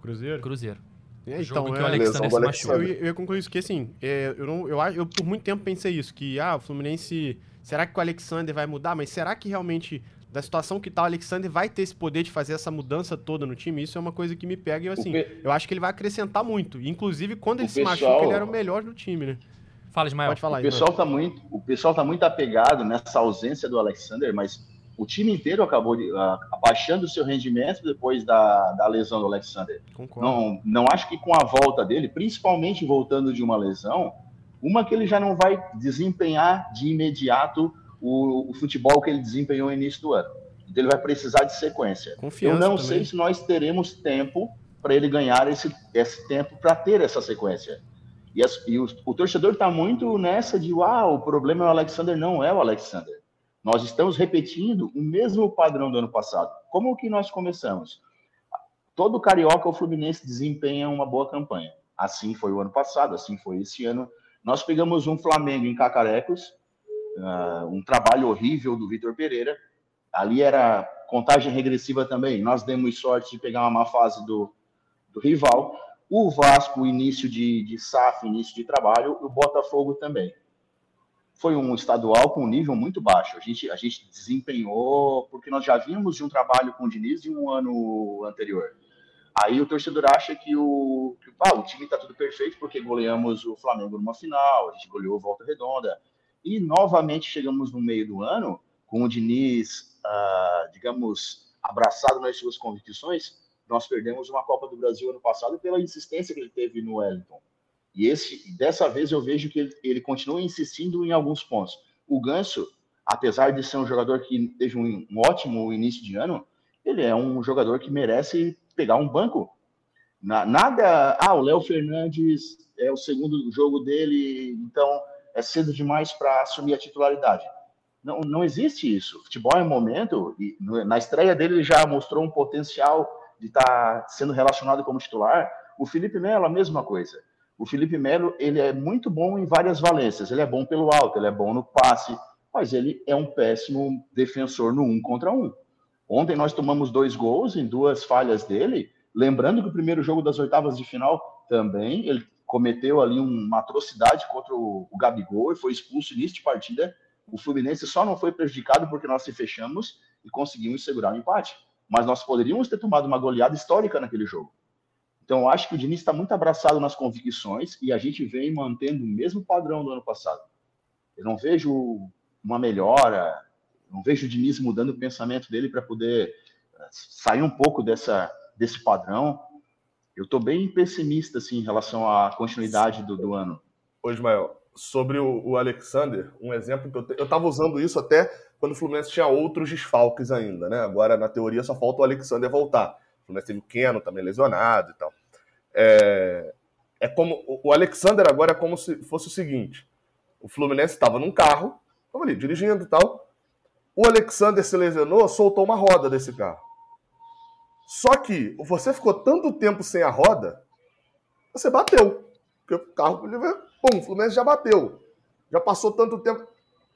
Cruzeiro. Cruzeiro. É, então, que é, o Alexander se machucou. Eu, eu ia concluir isso que, assim, é, eu, não, eu, eu por muito tempo pensei isso, que ah, o Fluminense, será que o Alexander vai mudar? Mas será que realmente da situação que tá o Alexander vai ter esse poder de fazer essa mudança toda no time, isso é uma coisa que me pega e assim, pe... eu acho que ele vai acrescentar muito. Inclusive, quando ele o se pessoal... machuca, ele era o melhor do time, né? Fala, Ismael. Pode falar, o pessoal tá muito, O pessoal tá muito apegado nessa ausência do Alexander, mas o time inteiro acabou de, uh, abaixando o seu rendimento depois da, da lesão do Alexander. Concordo. Não, não acho que com a volta dele, principalmente voltando de uma lesão, uma que ele já não vai desempenhar de imediato o, o, futebol que ele desempenhou no início do ano. Então ele vai precisar de sequência. Confiança Eu não também. sei se nós teremos tempo para ele ganhar esse, esse tempo para ter essa sequência. E, as, e o, o, torcedor está muito nessa de, ah, o problema é o Alexander, não é o Alexander. Nós estamos repetindo o mesmo padrão do ano passado. Como que nós começamos? Todo carioca ou fluminense desempenha uma boa campanha. Assim foi o ano passado, assim foi esse ano. Nós pegamos um Flamengo em Cacarecos, uh, um trabalho horrível do Vitor Pereira. Ali era contagem regressiva também. Nós demos sorte de pegar uma má fase do, do rival. O Vasco, início de, de SAF, início de trabalho, o Botafogo também. Foi um estadual com um nível muito baixo. A gente, a gente desempenhou, porque nós já vimos de um trabalho com o Diniz de um ano anterior. Aí o torcedor acha que o, que, ah, o time está tudo perfeito porque goleamos o Flamengo numa final, a gente goleou Volta Redonda, e novamente chegamos no meio do ano com o Diniz, uh, digamos, abraçado nas suas convicções. Nós perdemos uma Copa do Brasil ano passado pela insistência que ele teve no Wellington. E esse, dessa vez eu vejo que ele, ele continua insistindo em alguns pontos. O Ganso, apesar de ser um jogador que teve um, um ótimo início de ano, ele é um jogador que merece pegar um banco. Na, nada. Ah, o Léo Fernandes é o segundo jogo dele, então é cedo demais para assumir a titularidade. Não, não existe isso. Futebol é um momento, e na estreia dele ele já mostrou um potencial de estar tá sendo relacionado como titular. O Felipe Melo, a mesma coisa. O Felipe Melo, ele é muito bom em várias valências. Ele é bom pelo alto, ele é bom no passe, mas ele é um péssimo defensor no um contra um. Ontem nós tomamos dois gols em duas falhas dele. Lembrando que o primeiro jogo das oitavas de final também ele cometeu ali uma atrocidade contra o, o Gabigol e foi expulso início de partida. O Fluminense só não foi prejudicado porque nós se fechamos e conseguimos segurar o empate. Mas nós poderíamos ter tomado uma goleada histórica naquele jogo. Então, acho que o Diniz está muito abraçado nas convicções e a gente vem mantendo o mesmo padrão do ano passado. Eu não vejo uma melhora, não vejo o Diniz mudando o pensamento dele para poder eh, sair um pouco dessa, desse padrão. Eu estou bem pessimista assim, em relação à continuidade do, do ano. Ô, Ismael, sobre o, o, Alexander, um exemplo que eu, te, eu tava usando isso até quando o Fluminense tinha outros desfalques ainda, né? Agora, na teoria, só falta o Alexander voltar. O Fluminense teve o Keno também lesionado e tal. É, é como o Alexander agora é como se fosse o seguinte: o Fluminense estava num carro, estava ali dirigindo e tal. O Alexander se lesionou, soltou uma roda desse carro. Só que você ficou tanto tempo sem a roda, você bateu. Porque o carro, pum, o Fluminense já bateu. Já passou tanto tempo.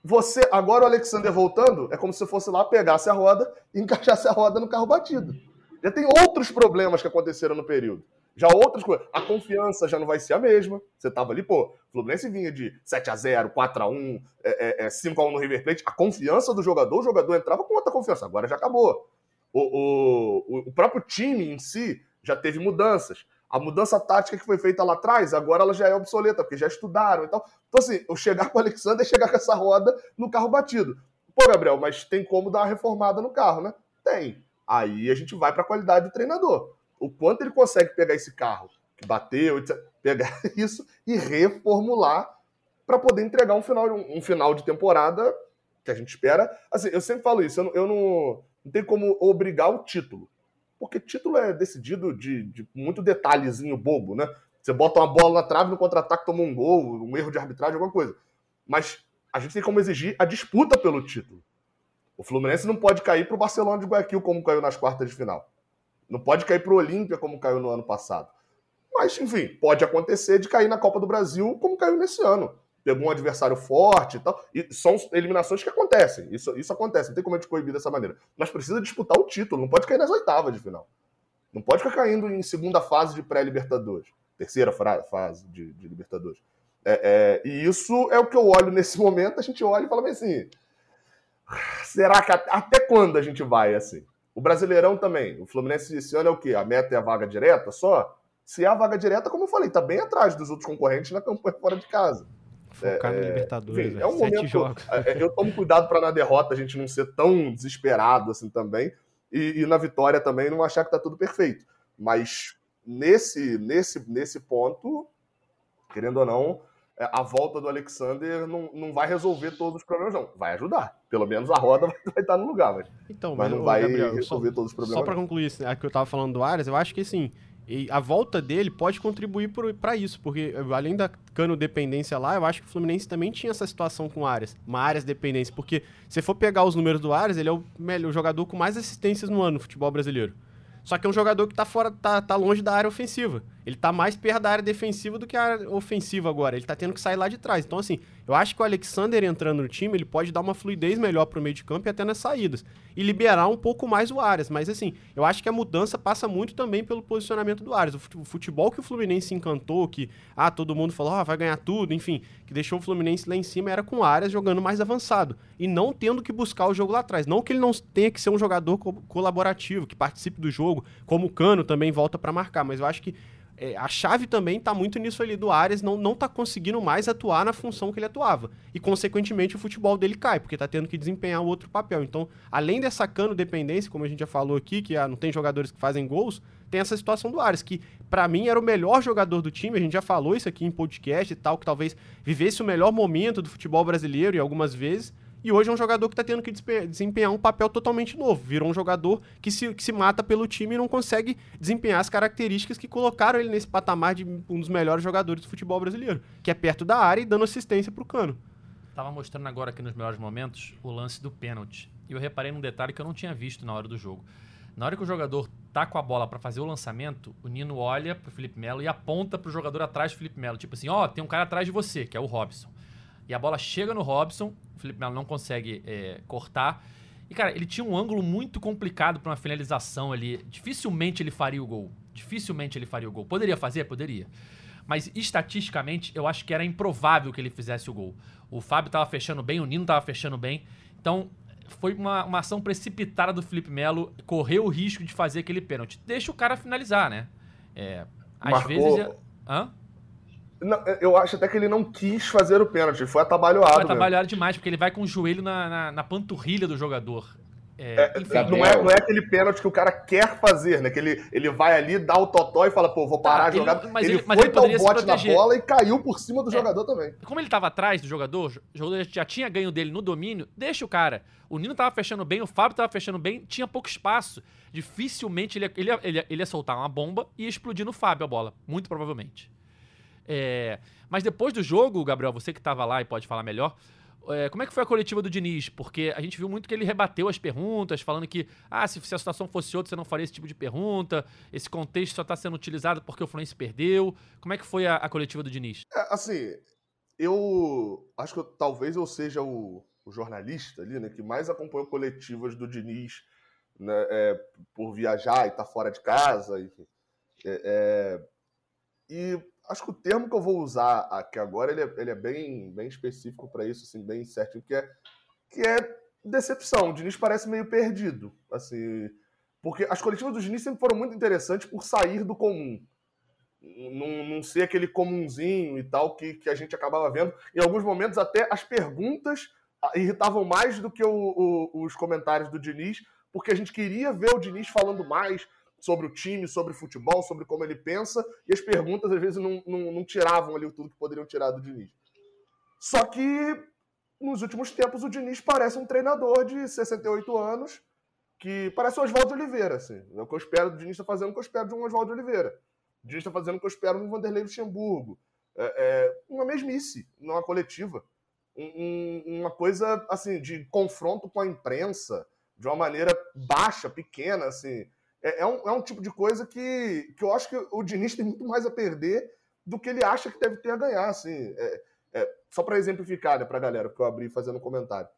Você, agora o Alexander voltando, é como se fosse lá, pegasse a roda e encaixasse a roda no carro batido. Já tem outros problemas que aconteceram no período. Já outras coisas. A confiança já não vai ser a mesma. Você tava ali, pô, o Fluminense vinha de 7x0, 4x1, é, é, 5x1 no River Plate. A confiança do jogador, o jogador entrava com outra confiança. Agora já acabou. O, o, o próprio time em si já teve mudanças. A mudança tática que foi feita lá atrás, agora ela já é obsoleta, porque já estudaram e tal. Então, assim, eu chegar com o Alexander é chegar com essa roda no carro batido. Pô, Gabriel, mas tem como dar uma reformada no carro, né? Tem. Aí a gente vai para a qualidade do treinador. O quanto ele consegue pegar esse carro que bateu, pegar isso e reformular para poder entregar um final, um final de temporada que a gente espera. Assim, eu sempre falo isso, eu eu não, não tenho como obrigar o título porque título é decidido de, de muito detalhezinho bobo, né? Você bota uma bola na trave no contra-ataque, toma um gol, um erro de arbitragem, alguma coisa. Mas a gente tem como exigir a disputa pelo título. O Fluminense não pode cair para o Barcelona de Guayaquil como caiu nas quartas de final. Não pode cair para o Olímpia como caiu no ano passado. Mas, enfim, pode acontecer de cair na Copa do Brasil como caiu nesse ano pegou um adversário forte e tal. E são eliminações que acontecem. Isso, isso acontece, não tem como a gente coibir dessa maneira. Mas precisa disputar o título, não pode cair nas oitavas de final. Não pode ficar caindo em segunda fase de pré-Libertadores, terceira fase de, de Libertadores. É, é, e isso é o que eu olho nesse momento. A gente olha e fala assim: será que até quando a gente vai assim? O Brasileirão também. O Fluminense esse ano é o quê? A meta é a vaga direta só? Se é a vaga direta, como eu falei, tá bem atrás dos outros concorrentes na campanha fora de casa. Focar é, no Libertadores. Enfim, é um momento. Jogos. É, é, eu tomo cuidado para na derrota a gente não ser tão desesperado assim também. E, e, na vitória também não achar que tá tudo perfeito. Mas nesse, nesse, nesse ponto, querendo ou não, é, a volta do Alexander não, não vai resolver todos os problemas, não. Vai ajudar. Pelo menos a roda vai, vai estar no lugar, mas, então, mas não vai Gabriel, resolver só, todos os problemas. Só para concluir, a que eu estava falando do Arias, eu acho que assim, e a volta dele pode contribuir para isso, porque além da cano dependência lá, eu acho que o Fluminense também tinha essa situação com Arias, uma Arias dependência, porque se for pegar os números do Arias, ele é o melhor jogador com mais assistências no ano no futebol brasileiro. Só que é um jogador que tá fora, tá, tá longe da área ofensiva. Ele tá mais perto da área defensiva do que a área ofensiva agora. Ele tá tendo que sair lá de trás. Então, assim, eu acho que o Alexander entrando no time, ele pode dar uma fluidez melhor pro meio de campo e até nas saídas. E liberar um pouco mais o Arias. Mas, assim, eu acho que a mudança passa muito também pelo posicionamento do Arias. O futebol que o Fluminense encantou, que, ah, todo mundo falou, ah, vai ganhar tudo, enfim, que deixou o Fluminense lá em cima era com o Arias jogando mais avançado. E não tendo que buscar o jogo lá atrás. Não que ele não tenha que ser um jogador co colaborativo, que participe do jogo, como o Cano também volta para marcar. Mas eu acho que é, a chave também está muito nisso ali do Arias, não, não tá conseguindo mais atuar na função que ele atuava. E, consequentemente, o futebol dele cai, porque está tendo que desempenhar outro papel. Então, além dessa cano dependência, como a gente já falou aqui, que ah, não tem jogadores que fazem gols, tem essa situação do Arias, que para mim era o melhor jogador do time, a gente já falou isso aqui em podcast e tal, que talvez vivesse o melhor momento do futebol brasileiro e algumas vezes, e hoje é um jogador que está tendo que desempenhar um papel totalmente novo. Virou um jogador que se, que se mata pelo time e não consegue desempenhar as características que colocaram ele nesse patamar de um dos melhores jogadores do futebol brasileiro, que é perto da área e dando assistência para o cano. Tava mostrando agora aqui nos melhores momentos o lance do pênalti. E eu reparei num detalhe que eu não tinha visto na hora do jogo. Na hora que o jogador tá com a bola para fazer o lançamento, o Nino olha pro Felipe Melo e aponta pro jogador atrás do Felipe Melo. Tipo assim, ó, oh, tem um cara atrás de você, que é o Robson. E a bola chega no Robson, o Felipe Melo não consegue é, cortar. E, cara, ele tinha um ângulo muito complicado para uma finalização ali. Dificilmente ele faria o gol. Dificilmente ele faria o gol. Poderia fazer? Poderia. Mas estatisticamente, eu acho que era improvável que ele fizesse o gol. O Fábio estava fechando bem, o Nino estava fechando bem. Então, foi uma, uma ação precipitada do Felipe Melo. Correu o risco de fazer aquele pênalti. Deixa o cara finalizar, né? É, às Marcou... vezes. Hã? Não, eu acho até que ele não quis fazer o pênalti, foi atabalhoado. Foi atabalhoado mesmo. demais, porque ele vai com o joelho na, na, na, panturrilha do jogador. É, é não, é, não é aquele pênalti que o cara quer fazer, né? Que ele, ele vai ali, dá o totó e fala, pô, vou parar tá, a jogada. Ele, mas ele, ele mas foi ele dar o bote na bola e caiu por cima do é, jogador também. Como ele estava atrás do jogador, o jogador já tinha ganho dele no domínio, deixa o cara. O Nino tava fechando bem, o Fábio tava fechando bem, tinha pouco espaço. Dificilmente ele, ele, ele, ele ia soltar uma bomba e ia explodir no Fábio a bola, muito provavelmente. É, mas depois do jogo, Gabriel, você que estava lá e pode falar melhor, é, como é que foi a coletiva do Diniz? Porque a gente viu muito que ele rebateu as perguntas, falando que, ah, se, se a situação fosse outra, você não faria esse tipo de pergunta, esse contexto só está sendo utilizado porque o Fluminense perdeu. Como é que foi a, a coletiva do Diniz? É, assim, eu acho que eu, talvez eu seja o, o, jornalista ali, né, que mais acompanhou coletivas do Diniz né, é, por viajar e estar tá fora de casa, enfim. É, é e acho que o termo que eu vou usar aqui agora ele é, ele é bem, bem específico para isso, assim, bem certinho, que é, que é decepção. O Diniz parece meio perdido, assim, porque as coletivas do Diniz sempre foram muito interessantes por sair do comum. Não, não ser aquele comunzinho e tal que, que a gente acabava vendo. Em alguns momentos, até as perguntas irritavam mais do que o, o, os comentários do Diniz, porque a gente queria ver o Diniz falando mais, sobre o time, sobre futebol, sobre como ele pensa, e as perguntas às vezes não, não, não tiravam ali tudo que poderiam tirar do Diniz. Só que nos últimos tempos o Diniz parece um treinador de 68 anos que parece o Oswaldo Oliveira, assim. É o que eu espero do Diniz está fazendo o que eu espero de um Oswaldo Oliveira. O Diniz está fazendo o que eu espero do Vanderlei Luxemburgo. É, é uma mesmice, numa coletiva. Um, um, uma coisa, assim, de confronto com a imprensa, de uma maneira baixa, pequena, assim é, é, um, é um tipo de coisa que, que eu acho que o Diniz tem muito mais a perder do que ele acha que deve ter a ganhar. Assim. É, é, só para exemplificar né, para a galera, que eu abri fazendo comentário.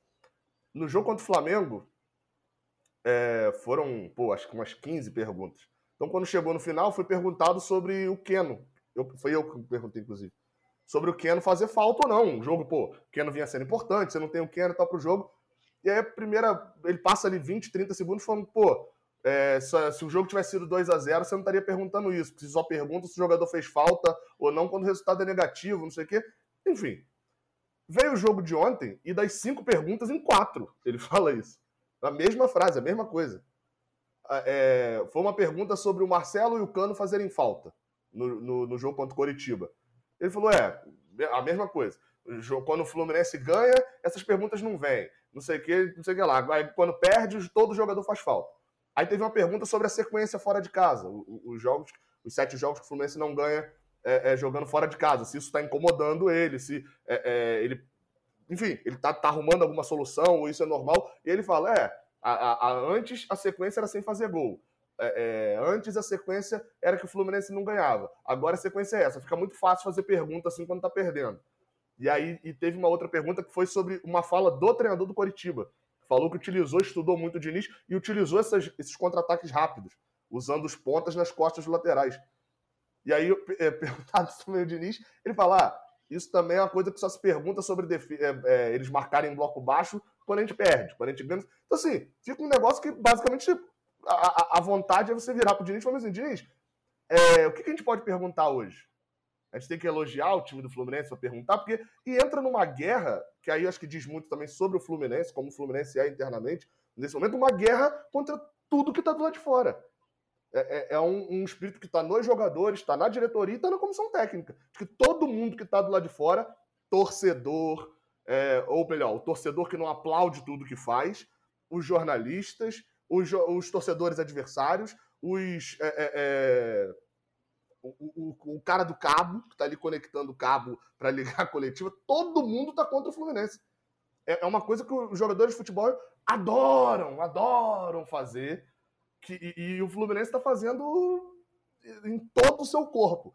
No jogo contra o Flamengo, é, foram, pô, acho que umas 15 perguntas. Então, quando chegou no final, foi perguntado sobre o Keno. Eu, foi eu que perguntei, inclusive. Sobre o Keno fazer falta ou não. O jogo, pô, o Keno vinha sendo importante, você não tem o Keno tal pro jogo. E aí, a primeira, ele passa ali 20, 30 segundos falando, pô, é, se, se, o jogo tivesse sido 2 a 0 você não estaria perguntando isso. Você só pergunta se o jogador fez falta ou não quando o resultado é negativo, não sei o quê. Enfim. Veio o jogo de ontem e das cinco perguntas, em quatro ele fala isso. A mesma frase, a mesma coisa. É, foi uma pergunta sobre o Marcelo e o Cano fazerem falta no, no, no jogo contra o Coritiba. Ele falou: é, a mesma coisa. Quando o Fluminense ganha, essas perguntas não vêm. Não sei o que, não sei o que lá. Quando perde, todo jogador faz falta. Aí teve uma pergunta sobre a sequência fora de casa. Os jogos, os sete jogos que o Fluminense não ganha é, é, jogando fora de casa. Se isso está incomodando ele, se é, é, ele. Enfim, ele está tá arrumando alguma solução, ou isso é normal. E ele fala: é, a, a, a, antes a sequência era sem fazer gol. É, é, antes a sequência era que o Fluminense não ganhava. Agora a sequência é essa. Fica muito fácil fazer pergunta assim quando está perdendo. E aí e teve uma outra pergunta que foi sobre uma fala do treinador do Coritiba falou que utilizou, estudou muito o Diniz e utilizou essas, esses contra-ataques rápidos, usando os pontas nas costas laterais. E aí, é, perguntado sobre o Diniz, ele fala: ah, isso também é uma coisa que só se pergunta sobre é, é, eles marcarem em bloco baixo quando a gente perde, quando a gente ganha. Então, assim, fica um negócio que basicamente a, a, a vontade é você virar pro Diniz e falar assim: Diniz, é, o que, que a gente pode perguntar hoje? A gente tem que elogiar o time do Fluminense para perguntar, porque e entra numa guerra, que aí acho que diz muito também sobre o Fluminense, como o Fluminense é internamente, nesse momento, uma guerra contra tudo que está do lado de fora. É, é, é um, um, espírito que está nos jogadores, está na diretoria e está na comissão técnica. Que todo mundo que está do lado de fora, torcedor, é, ou melhor, o torcedor que não aplaude tudo que faz, os jornalistas, os, os torcedores adversários, os é, é, é o, o, o, cara do cabo, que está ali conectando o cabo para ligar a coletiva, todo mundo está contra o Fluminense. É, é, uma coisa que os jogadores de futebol adoram, adoram fazer, que, e, e o Fluminense está fazendo em todo o seu corpo.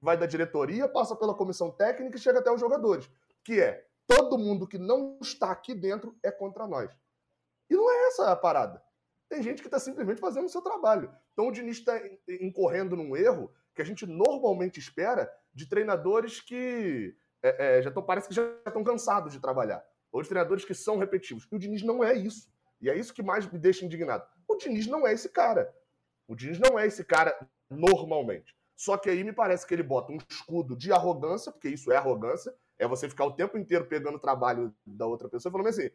Vai da diretoria, passa pela comissão técnica e chega até os jogadores. Que é, todo mundo que não está aqui dentro é contra nós. E não é essa a parada. Tem gente que está simplesmente fazendo o seu trabalho. Então o Diniz está incorrendo num erro que a gente normalmente espera de treinadores que é, é, já tão, parece que já estão cansados de trabalhar. Ou de treinadores que são repetitivos. E o Diniz não é isso. E é isso que mais me deixa indignado. O Diniz não é esse cara. O Diniz não é esse cara normalmente. Só que aí me parece que ele bota um escudo de arrogância, porque isso é arrogância, é você ficar o tempo inteiro pegando o trabalho da outra pessoa e falando assim,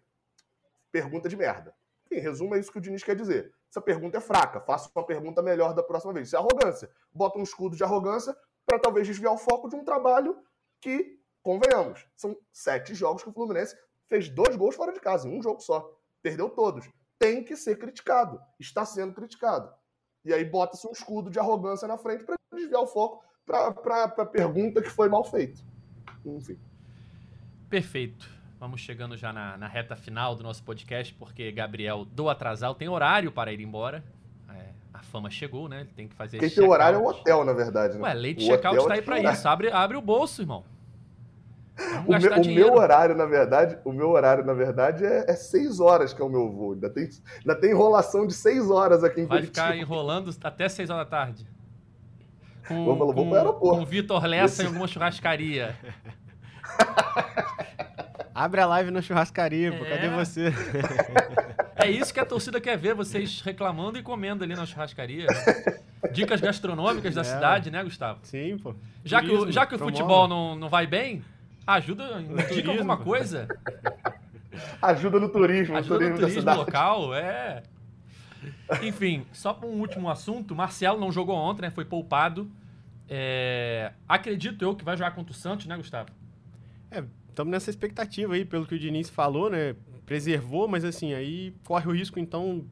pergunta de merda. Em resumo, é isso que o Diniz quer dizer. Essa pergunta é fraca, faça uma pergunta melhor da próxima vez. Isso é arrogância. Bota um escudo de arrogância para talvez desviar o foco de um trabalho que, convenhamos, são sete jogos que o Fluminense fez dois gols fora de casa, em um jogo só. Perdeu todos. Tem que ser criticado. Está sendo criticado. E aí bota-se um escudo de arrogância na frente para desviar o foco para a pergunta que foi mal feita. Enfim. Perfeito. Vamos chegando já na, na, reta final do nosso podcast, porque Gabriel, do atrasal, tem horário para ir embora. É, a fama chegou, né? Ele tem que fazer. Quem tem horário é o hotel, na verdade. Né? Ué, leite check-out está aí para isso. Abre, abre o bolso, irmão. O meu, o meu, horário, na verdade, o meu horário, na verdade, é, é seis horas que é o meu voo. Ainda tem, ainda tem enrolação de seis horas aqui em Vai Curitiba. ficar enrolando até seis horas da tarde. Com, vou, vou com, aeroporto. com Vitor Lessa Esse... em alguma churrascaria. Abre a live na churrascaria, pô. Cadê é. você? É isso que a torcida quer ver, vocês reclamando e comendo ali na churrascaria. Dicas gastronômicas da é. cidade, né, Gustavo? Sim, pô. Já Turismo, que, já que o futebol não, não vai bem, Ajuda, indica alguma coisa. Ajuda no turismo, Ajuda no turismo, turismo local, é. Enfim, só um último assunto. Marcelo não jogou ontem, né? Foi poupado. É... Acredito eu que vai jogar contra o Santos, né, Gustavo? É, estamos nessa expectativa aí, pelo que o Diniz falou, né? Preservou, mas assim, aí corre o risco, então,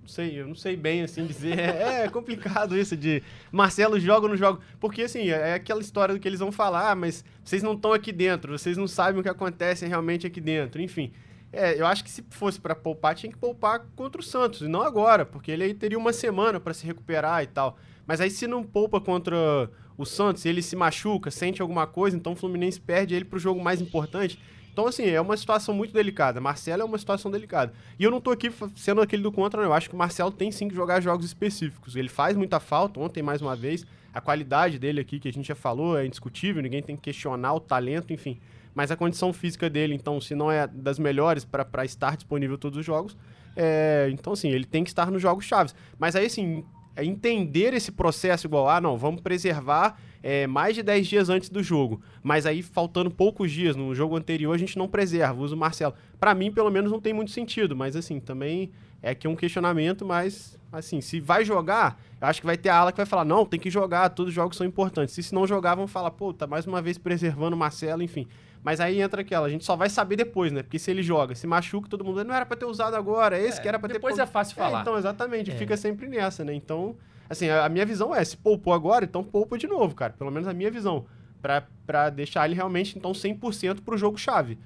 não sei, eu não sei bem assim dizer. É, é complicado isso de Marcelo joga ou não joga. Porque assim, é aquela história do que eles vão falar, mas vocês não estão aqui dentro, vocês não sabem o que acontece realmente aqui dentro. Enfim. É, eu acho que se fosse para poupar, tinha que poupar contra o Santos, e não agora, porque ele aí teria uma semana para se recuperar e tal. Mas aí se não poupa contra o Santos, ele se machuca, sente alguma coisa, então o Fluminense perde ele pro jogo mais importante. Então, assim, é uma situação muito delicada. Marcelo é uma situação delicada. E eu não tô aqui sendo aquele do contra, não. Eu acho que o Marcelo tem sim que jogar jogos específicos. Ele faz muita falta, ontem mais uma vez. A qualidade dele aqui, que a gente já falou, é indiscutível, ninguém tem que questionar o talento, enfim. Mas a condição física dele, então, se não é das melhores para estar disponível todos os jogos, é, então, assim, ele tem que estar nos jogos chaves. Mas aí, assim, entender esse processo igual, ah, não, vamos preservar é, mais de 10 dias antes do jogo. Mas aí, faltando poucos dias, no jogo anterior, a gente não preserva, usa o Marcelo. Para mim, pelo menos, não tem muito sentido, mas assim, também é aqui um questionamento, mas assim, se vai jogar, eu acho que vai ter a ala que vai falar, não, tem que jogar, todos os jogos são importantes. Se, se não jogar, vão falar, pô, tá mais uma vez preservando o Marcelo, enfim. Mas aí entra aquela, a gente só vai saber depois, né? Porque se ele joga, se machuca, todo mundo não era para ter usado agora, esse é, que era para ter Depois é fácil é, falar. então, exatamente, é. fica sempre nessa, né? Então, Assim, a, a, minha visão é, se poupou agora, então poupa de novo, cara. Pelo menos a minha visão. para deixar ele realmente, então, 100% pro jogo-chave.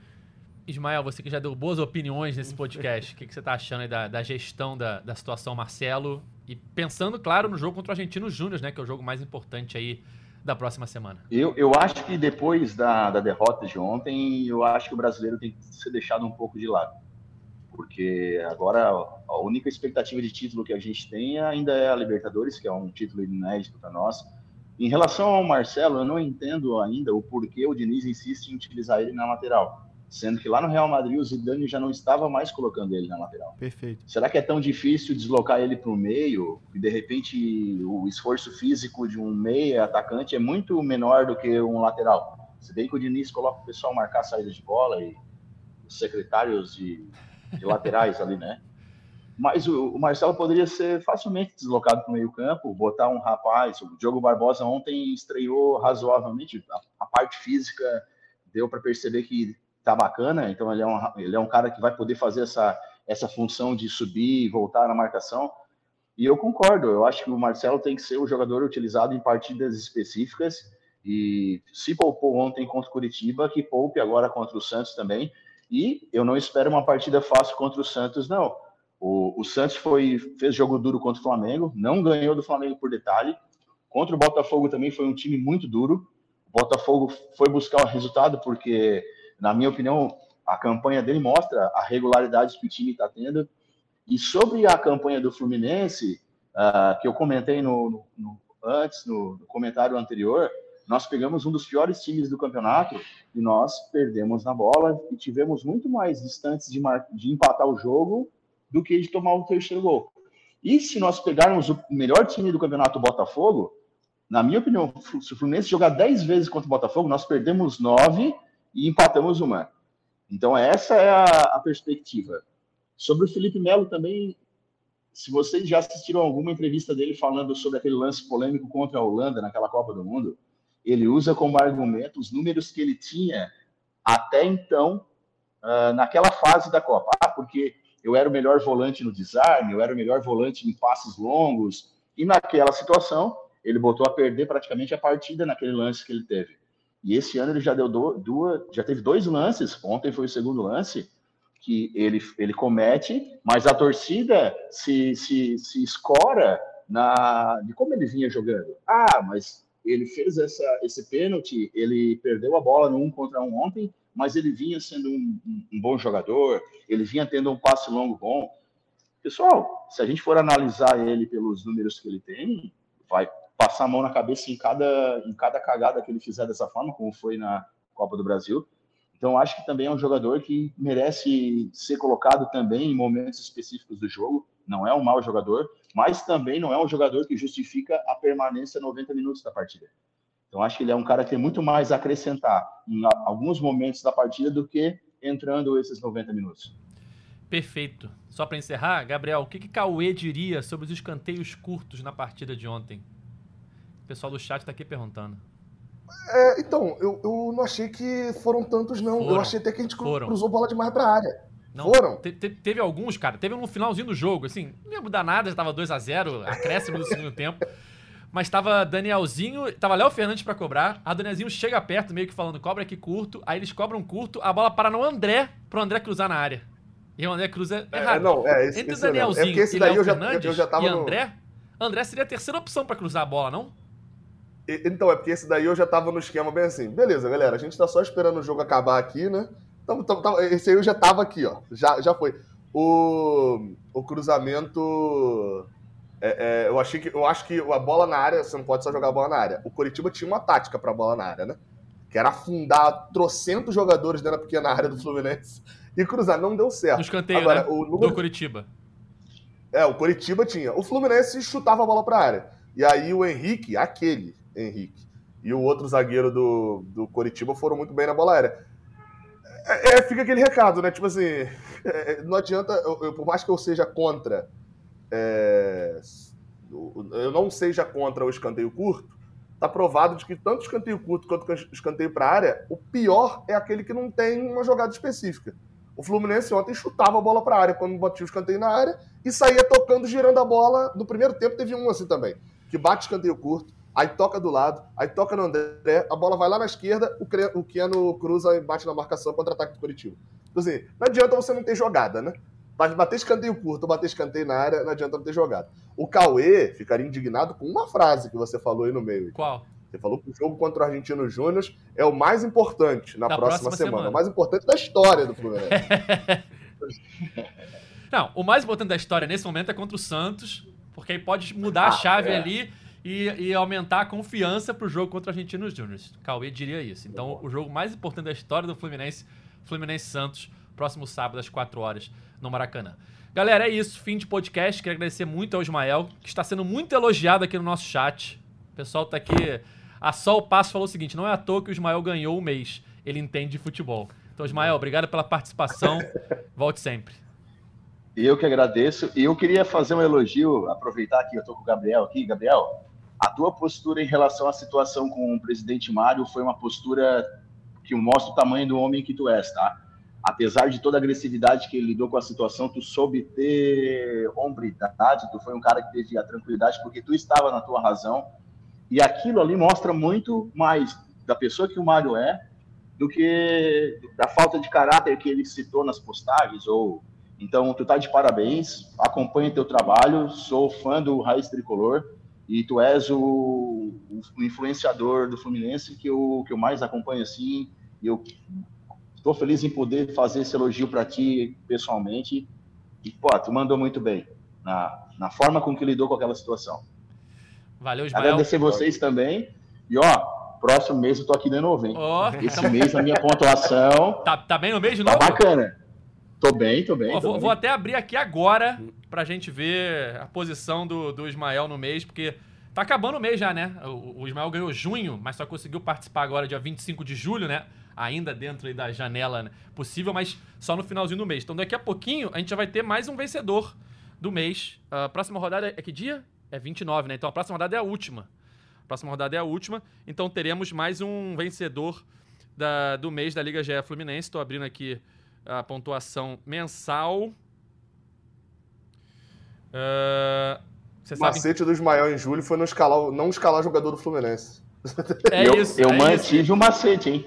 Ismael, você que já deu boas opiniões nesse podcast, o que, que, você tá achando da, da, gestão da, da situação Marcelo? E pensando, claro, no jogo contra o Argentino Júnior, né? Que é o jogo mais importante aí da próxima semana. Eu, eu acho que depois da, da derrota de ontem, eu acho que o brasileiro tem que ser deixado um pouco de lado porque agora a única expectativa de título que a gente tem ainda é a Libertadores, que é um título inédito para nós. Em relação ao Marcelo, eu não entendo ainda o porquê o Diniz insiste em utilizar ele na lateral, sendo que lá no Real Madrid o Zidane já não estava mais colocando ele na lateral. Perfeito. Será que é tão difícil deslocar ele para o meio e de repente o esforço físico de um meia atacante é muito menor do que um lateral? Se bem que o Diniz coloca o pessoal marcar a saída de bola e os secretários de de laterais ali, né? Mas o, o Marcelo poderia ser facilmente deslocado para o meio-campo, botar um rapaz. O Diogo Barbosa ontem estreou razoavelmente. A, a parte física deu para perceber que tá bacana, então ele é, um, ele é um cara que vai poder fazer essa, essa função de subir e voltar na marcação. E eu concordo, eu acho que o Marcelo tem que ser o jogador utilizado em partidas específicas. E se poupou ontem contra o Curitiba, que poupe agora contra o Santos também. E eu não espero uma partida fácil contra o Santos, não. O, o Santos foi, fez jogo duro contra o Flamengo, não ganhou do Flamengo por detalhe. Contra o Botafogo também foi um time muito duro. O Botafogo foi buscar o resultado porque, na minha opinião, a campanha dele mostra a regularidade que o time está tendo. E sobre a campanha do Fluminense, uh, que eu comentei no, no, no antes, no, no, comentário anterior, nós pegamos um dos piores times do campeonato e nós perdemos na bola e tivemos muito mais distantes de, de empatar o jogo do que de tomar o terceiro gol. E se nós pegarmos o melhor time do campeonato, o Botafogo, na minha opinião, se o Fluminense jogar 10 vezes contra o Botafogo, nós perdemos 9 e empatamos uma. Então, essa é a, a perspectiva. Sobre o Felipe Melo também, se vocês já assistiram alguma entrevista dele falando sobre aquele lance polêmico contra a Holanda naquela Copa do Mundo, ele usa como argumento os números que ele tinha até então, uh, naquela fase da Copa. Ah, porque eu era o melhor volante no desarme, eu era o melhor volante em passes longos, e naquela situação, ele botou a perder praticamente a partida naquele lance que ele teve. E esse ano ele já deu duas, já teve dois lances, ontem foi o segundo lance, que ele, ele comete, mas a torcida se, se, se escora na, de como ele vinha jogando. Ah, mas ele fez essa, esse pênalti, ele perdeu a bola no um contra um ontem, mas ele vinha sendo um, um, um bom jogador, ele vinha tendo um passe longo bom. Pessoal, se a gente for analisar ele pelos números que ele tem, vai passar a mão na cabeça em cada, em cada cagada que ele fizer dessa forma, como foi na Copa do Brasil. Então, acho que também é um jogador que merece ser colocado também em momentos específicos do jogo. Não é um mau jogador, mas também não é um jogador que justifica a permanência 90 minutos da partida. Então, acho que ele é um cara que tem muito mais a acrescentar em alguns momentos da partida do que entrando esses 90 minutos. Perfeito. Só para encerrar, Gabriel, o que, que Cauê diria sobre os escanteios curtos na partida de ontem? O pessoal do chat está aqui perguntando. É, então, eu, eu não achei que foram tantos, não. Foram. Eu achei até que a gente foram. cruzou bola demais pra área. Não, foram. Te, te, teve alguns, cara. Teve um no finalzinho do jogo, assim, não ia mudar nada, já tava 2x0, acréscimo do segundo tempo. Mas tava Danielzinho, tava Léo Fernandes para cobrar. A Danielzinho chega perto, meio que falando, cobra aqui curto. Aí eles cobram curto, a bola para no André, pro André cruzar na área. E o André cruza é, errado. É, não, é, esse, Entre esse Danielzinho é e Léo Fernandes eu já tava e André, no... André seria a terceira opção para cruzar a bola, não? Então, é porque esse daí eu já tava no esquema bem assim. Beleza, galera, a gente tá só esperando o jogo acabar aqui, né? Então, então, esse aí eu já tava aqui, ó. Já, já foi. O, o cruzamento. É, é, eu, achei que, eu acho que a bola na área, você não pode só jogar a bola na área. O Coritiba tinha uma tática pra bola na área, né? Que era afundar trocentos jogadores dentro da pequena área do Fluminense e cruzar. Não deu certo. No escanteio, Agora, né? o número... do Coritiba. É, o Coritiba tinha. O Fluminense chutava a bola pra área. E aí o Henrique, aquele, Henrique. E o outro zagueiro do, do Coritiba foram muito bem na bola aérea. É, é fica aquele recado, né? Tipo assim, é, não adianta, eu, eu, por mais que eu seja contra, é, eu não seja contra o escanteio curto, tá provado de que tanto escanteio curto quanto escanteio para área, o pior é aquele que não tem uma jogada específica. O Fluminense ontem chutava a bola para área quando batia o escanteio na área e saía tocando, girando a bola. No primeiro tempo teve um assim também, que bate escanteio curto, aí toca do lado, aí toca no André, a bola vai lá na esquerda, o, o Keno cruza e bate na marcação contra-ataque do Curitiba. Então, assim, não adianta você não ter jogada, né? Bater escanteio curto ou bater escanteio na área, não adianta não ter jogada. O Cauê ficaria indignado com uma frase que você falou aí no meio. Qual? Você falou que o jogo contra o Argentino Júnior é o mais importante na próxima, próxima, semana. O mais importante da história do Fluminense. não, o mais importante da história nesse momento é contra o Santos, porque aí pode mudar ah, a chave é. ali e, e aumentar a confiança para o jogo contra o Argentinos Júnior. Cauê diria isso. Então, o jogo mais importante da história do Fluminense, Fluminense Santos, próximo sábado às 4 horas no Maracanã. Galera, é isso. Fim de podcast. Quero agradecer muito ao Ismael, que está sendo muito elogiado aqui no nosso chat. O pessoal está aqui. A Sol Passo falou o seguinte: não é à toa que o Ismael ganhou o mês. Ele entende de futebol. Então, Ismael, obrigado pela participação. Volte sempre. Eu que agradeço. E eu queria fazer um elogio, aproveitar que eu estou com o Gabriel aqui. Gabriel, a tua postura em relação à situação com o presidente Mário foi uma postura que mostra o tamanho do homem que tu és, tá? Apesar de toda a agressividade que ele lidou com a situação, tu soube ter hombridade, tu foi um cara que teve a tranquilidade porque tu estava na tua razão. E aquilo ali mostra muito mais da pessoa que o Mário é do que da falta de caráter que ele citou nas postagens ou então tu tá de parabéns, acompanha teu trabalho, sou fã do Raiz Tricolor e tu és o, o, influenciador do Fluminense que eu, que eu mais acompanho assim. E eu estou feliz em poder fazer esse elogio para ti pessoalmente. E, pô, tu mandou muito bem na, na forma com que lidou com aquela situação. Valeu, Ismael. Agradecer vocês também. E, ó, próximo mês eu tô aqui de novo, hein? Oh, Esse mês a minha pontuação. Tá, tá bem no mês de tá novo? Tá bacana. Tô bem, tô bem. Ó, tô vou, bem. vou, até abrir aqui agora pra gente ver a posição do, do Ismael no mês, porque tá acabando o mês já, né? O, o Ismael ganhou junho, mas só conseguiu participar agora dia 25 de julho, né? ainda dentro da janela né, possível, mas só no finalzinho do mês. Então daqui a pouquinho a gente já vai ter mais um vencedor do mês. A próxima rodada é que dia? É 29, né? Então a próxima rodada é a última. A próxima rodada é a última. Então teremos mais um vencedor da, do mês da Liga GE Fluminense. Estou abrindo aqui a pontuação mensal. Uh, o macete sabe... do Ismael em julho foi não escalar, não escalar jogador do Fluminense. É eu, isso. Eu é mantive isso. o macete, hein?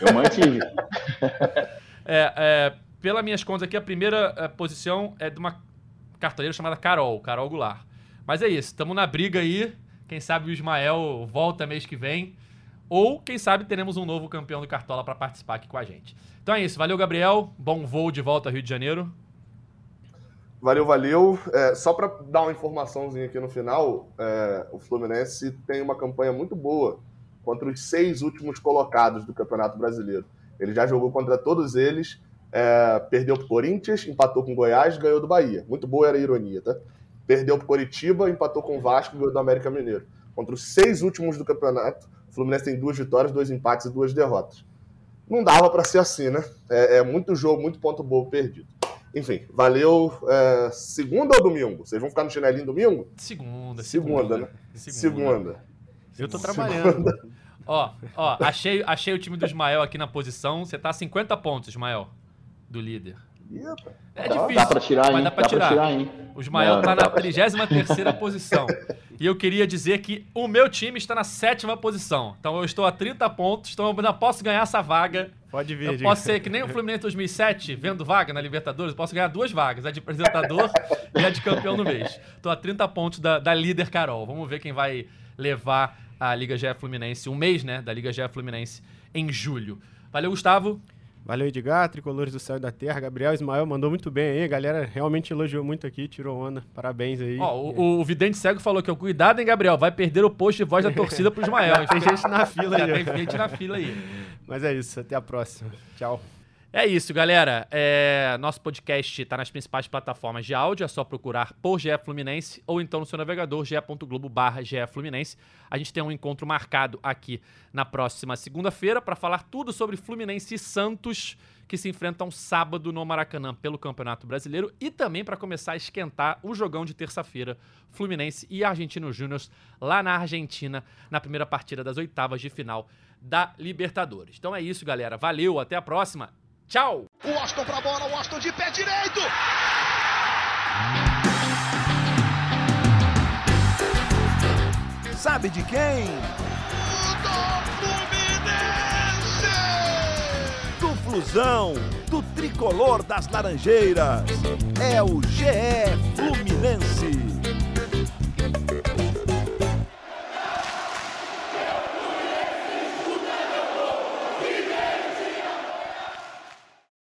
Eu mantive. é, é, pelas minhas contas aqui, a primeira é, posição é de uma cartoleira chamada Carol, Carol Goulart. Mas é isso, estamos na briga aí. Quem sabe o Ismael volta mês que vem. Ou, quem sabe, teremos um novo campeão do Cartola para participar aqui com a gente. Então é isso. Valeu, Gabriel. Bom voo de volta ao Rio de Janeiro. Valeu, valeu. É, só para dar uma informaçãozinha aqui no final, é, o Fluminense tem uma campanha muito boa contra os seis últimos colocados do Campeonato Brasileiro. Ele já jogou contra todos eles, é, perdeu para o Corinthians, empatou com o Goiás, ganhou do Bahia. Muito boa era a ironia, tá? Perdeu para o Coritiba, empatou com o Vasco, ganhou do América Mineiro. Contra os seis últimos do campeonato, o Fluminense tem duas vitórias, dois empates e duas derrotas. Não dava para ser assim, né? É, é muito jogo, muito ponto bom perdido. Enfim, valeu. É, segunda ou domingo? Vocês vão ficar no chinelinho domingo? Segunda, segunda. Segunda, né? Segunda. segunda. Eu tô trabalhando. Segunda. Ó, ó, achei, achei o time do Ismael aqui na posição. Você tá a 50 pontos, Ismael, do líder. É difícil. Dá pra tirar, mas dá pra dá tirar. Pra tirar hein? O Ismael não, tá na 33 posição. E eu queria dizer que o meu time está na sétima posição. Então eu estou a 30 pontos, então eu ainda posso ganhar essa vaga. Pode vir, Eu posso ser que nem o Fluminense 2007, vendo vaga na Libertadores, posso ganhar duas vagas, a de apresentador e a de campeão no mês. Estou a 30 pontos da, da líder Carol. Vamos ver quem vai levar a Liga GE Fluminense, um mês, né, da Liga GE Fluminense em julho. Valeu, Gustavo. Valeu, Edgar, Tricolores do Céu e da Terra. Gabriel Ismael mandou muito bem aí. A galera realmente elogiou muito aqui, tirou onda. Parabéns aí. Ó, o, o, Vidente Cego falou que o cuidado, hein, Gabriel? Vai perder o post de voz da torcida pro Ismael. tem gente na fila aí. tem gente na fila aí. Mas é isso, até a próxima. Tchau. É isso, galera. É... Nosso podcast está nas principais plataformas de áudio. É só procurar por GE Fluminense ou então no seu navegador ge.globo barra Fluminense. A gente tem um encontro marcado aqui na próxima segunda-feira para falar tudo sobre Fluminense e Santos, que se enfrentam sábado no Maracanã pelo Campeonato Brasileiro e também para começar a esquentar o jogão de terça-feira, Fluminense e Argentino Júnior lá na Argentina, na primeira partida das oitavas de final da Libertadores. Então é isso, galera. Valeu, até a próxima Tchau. O Washington pra bola, o Washington de pé direito. Sabe de quem? Do Fluminense! Do Flusão, do tricolor das Laranjeiras. É o GE Fluminense.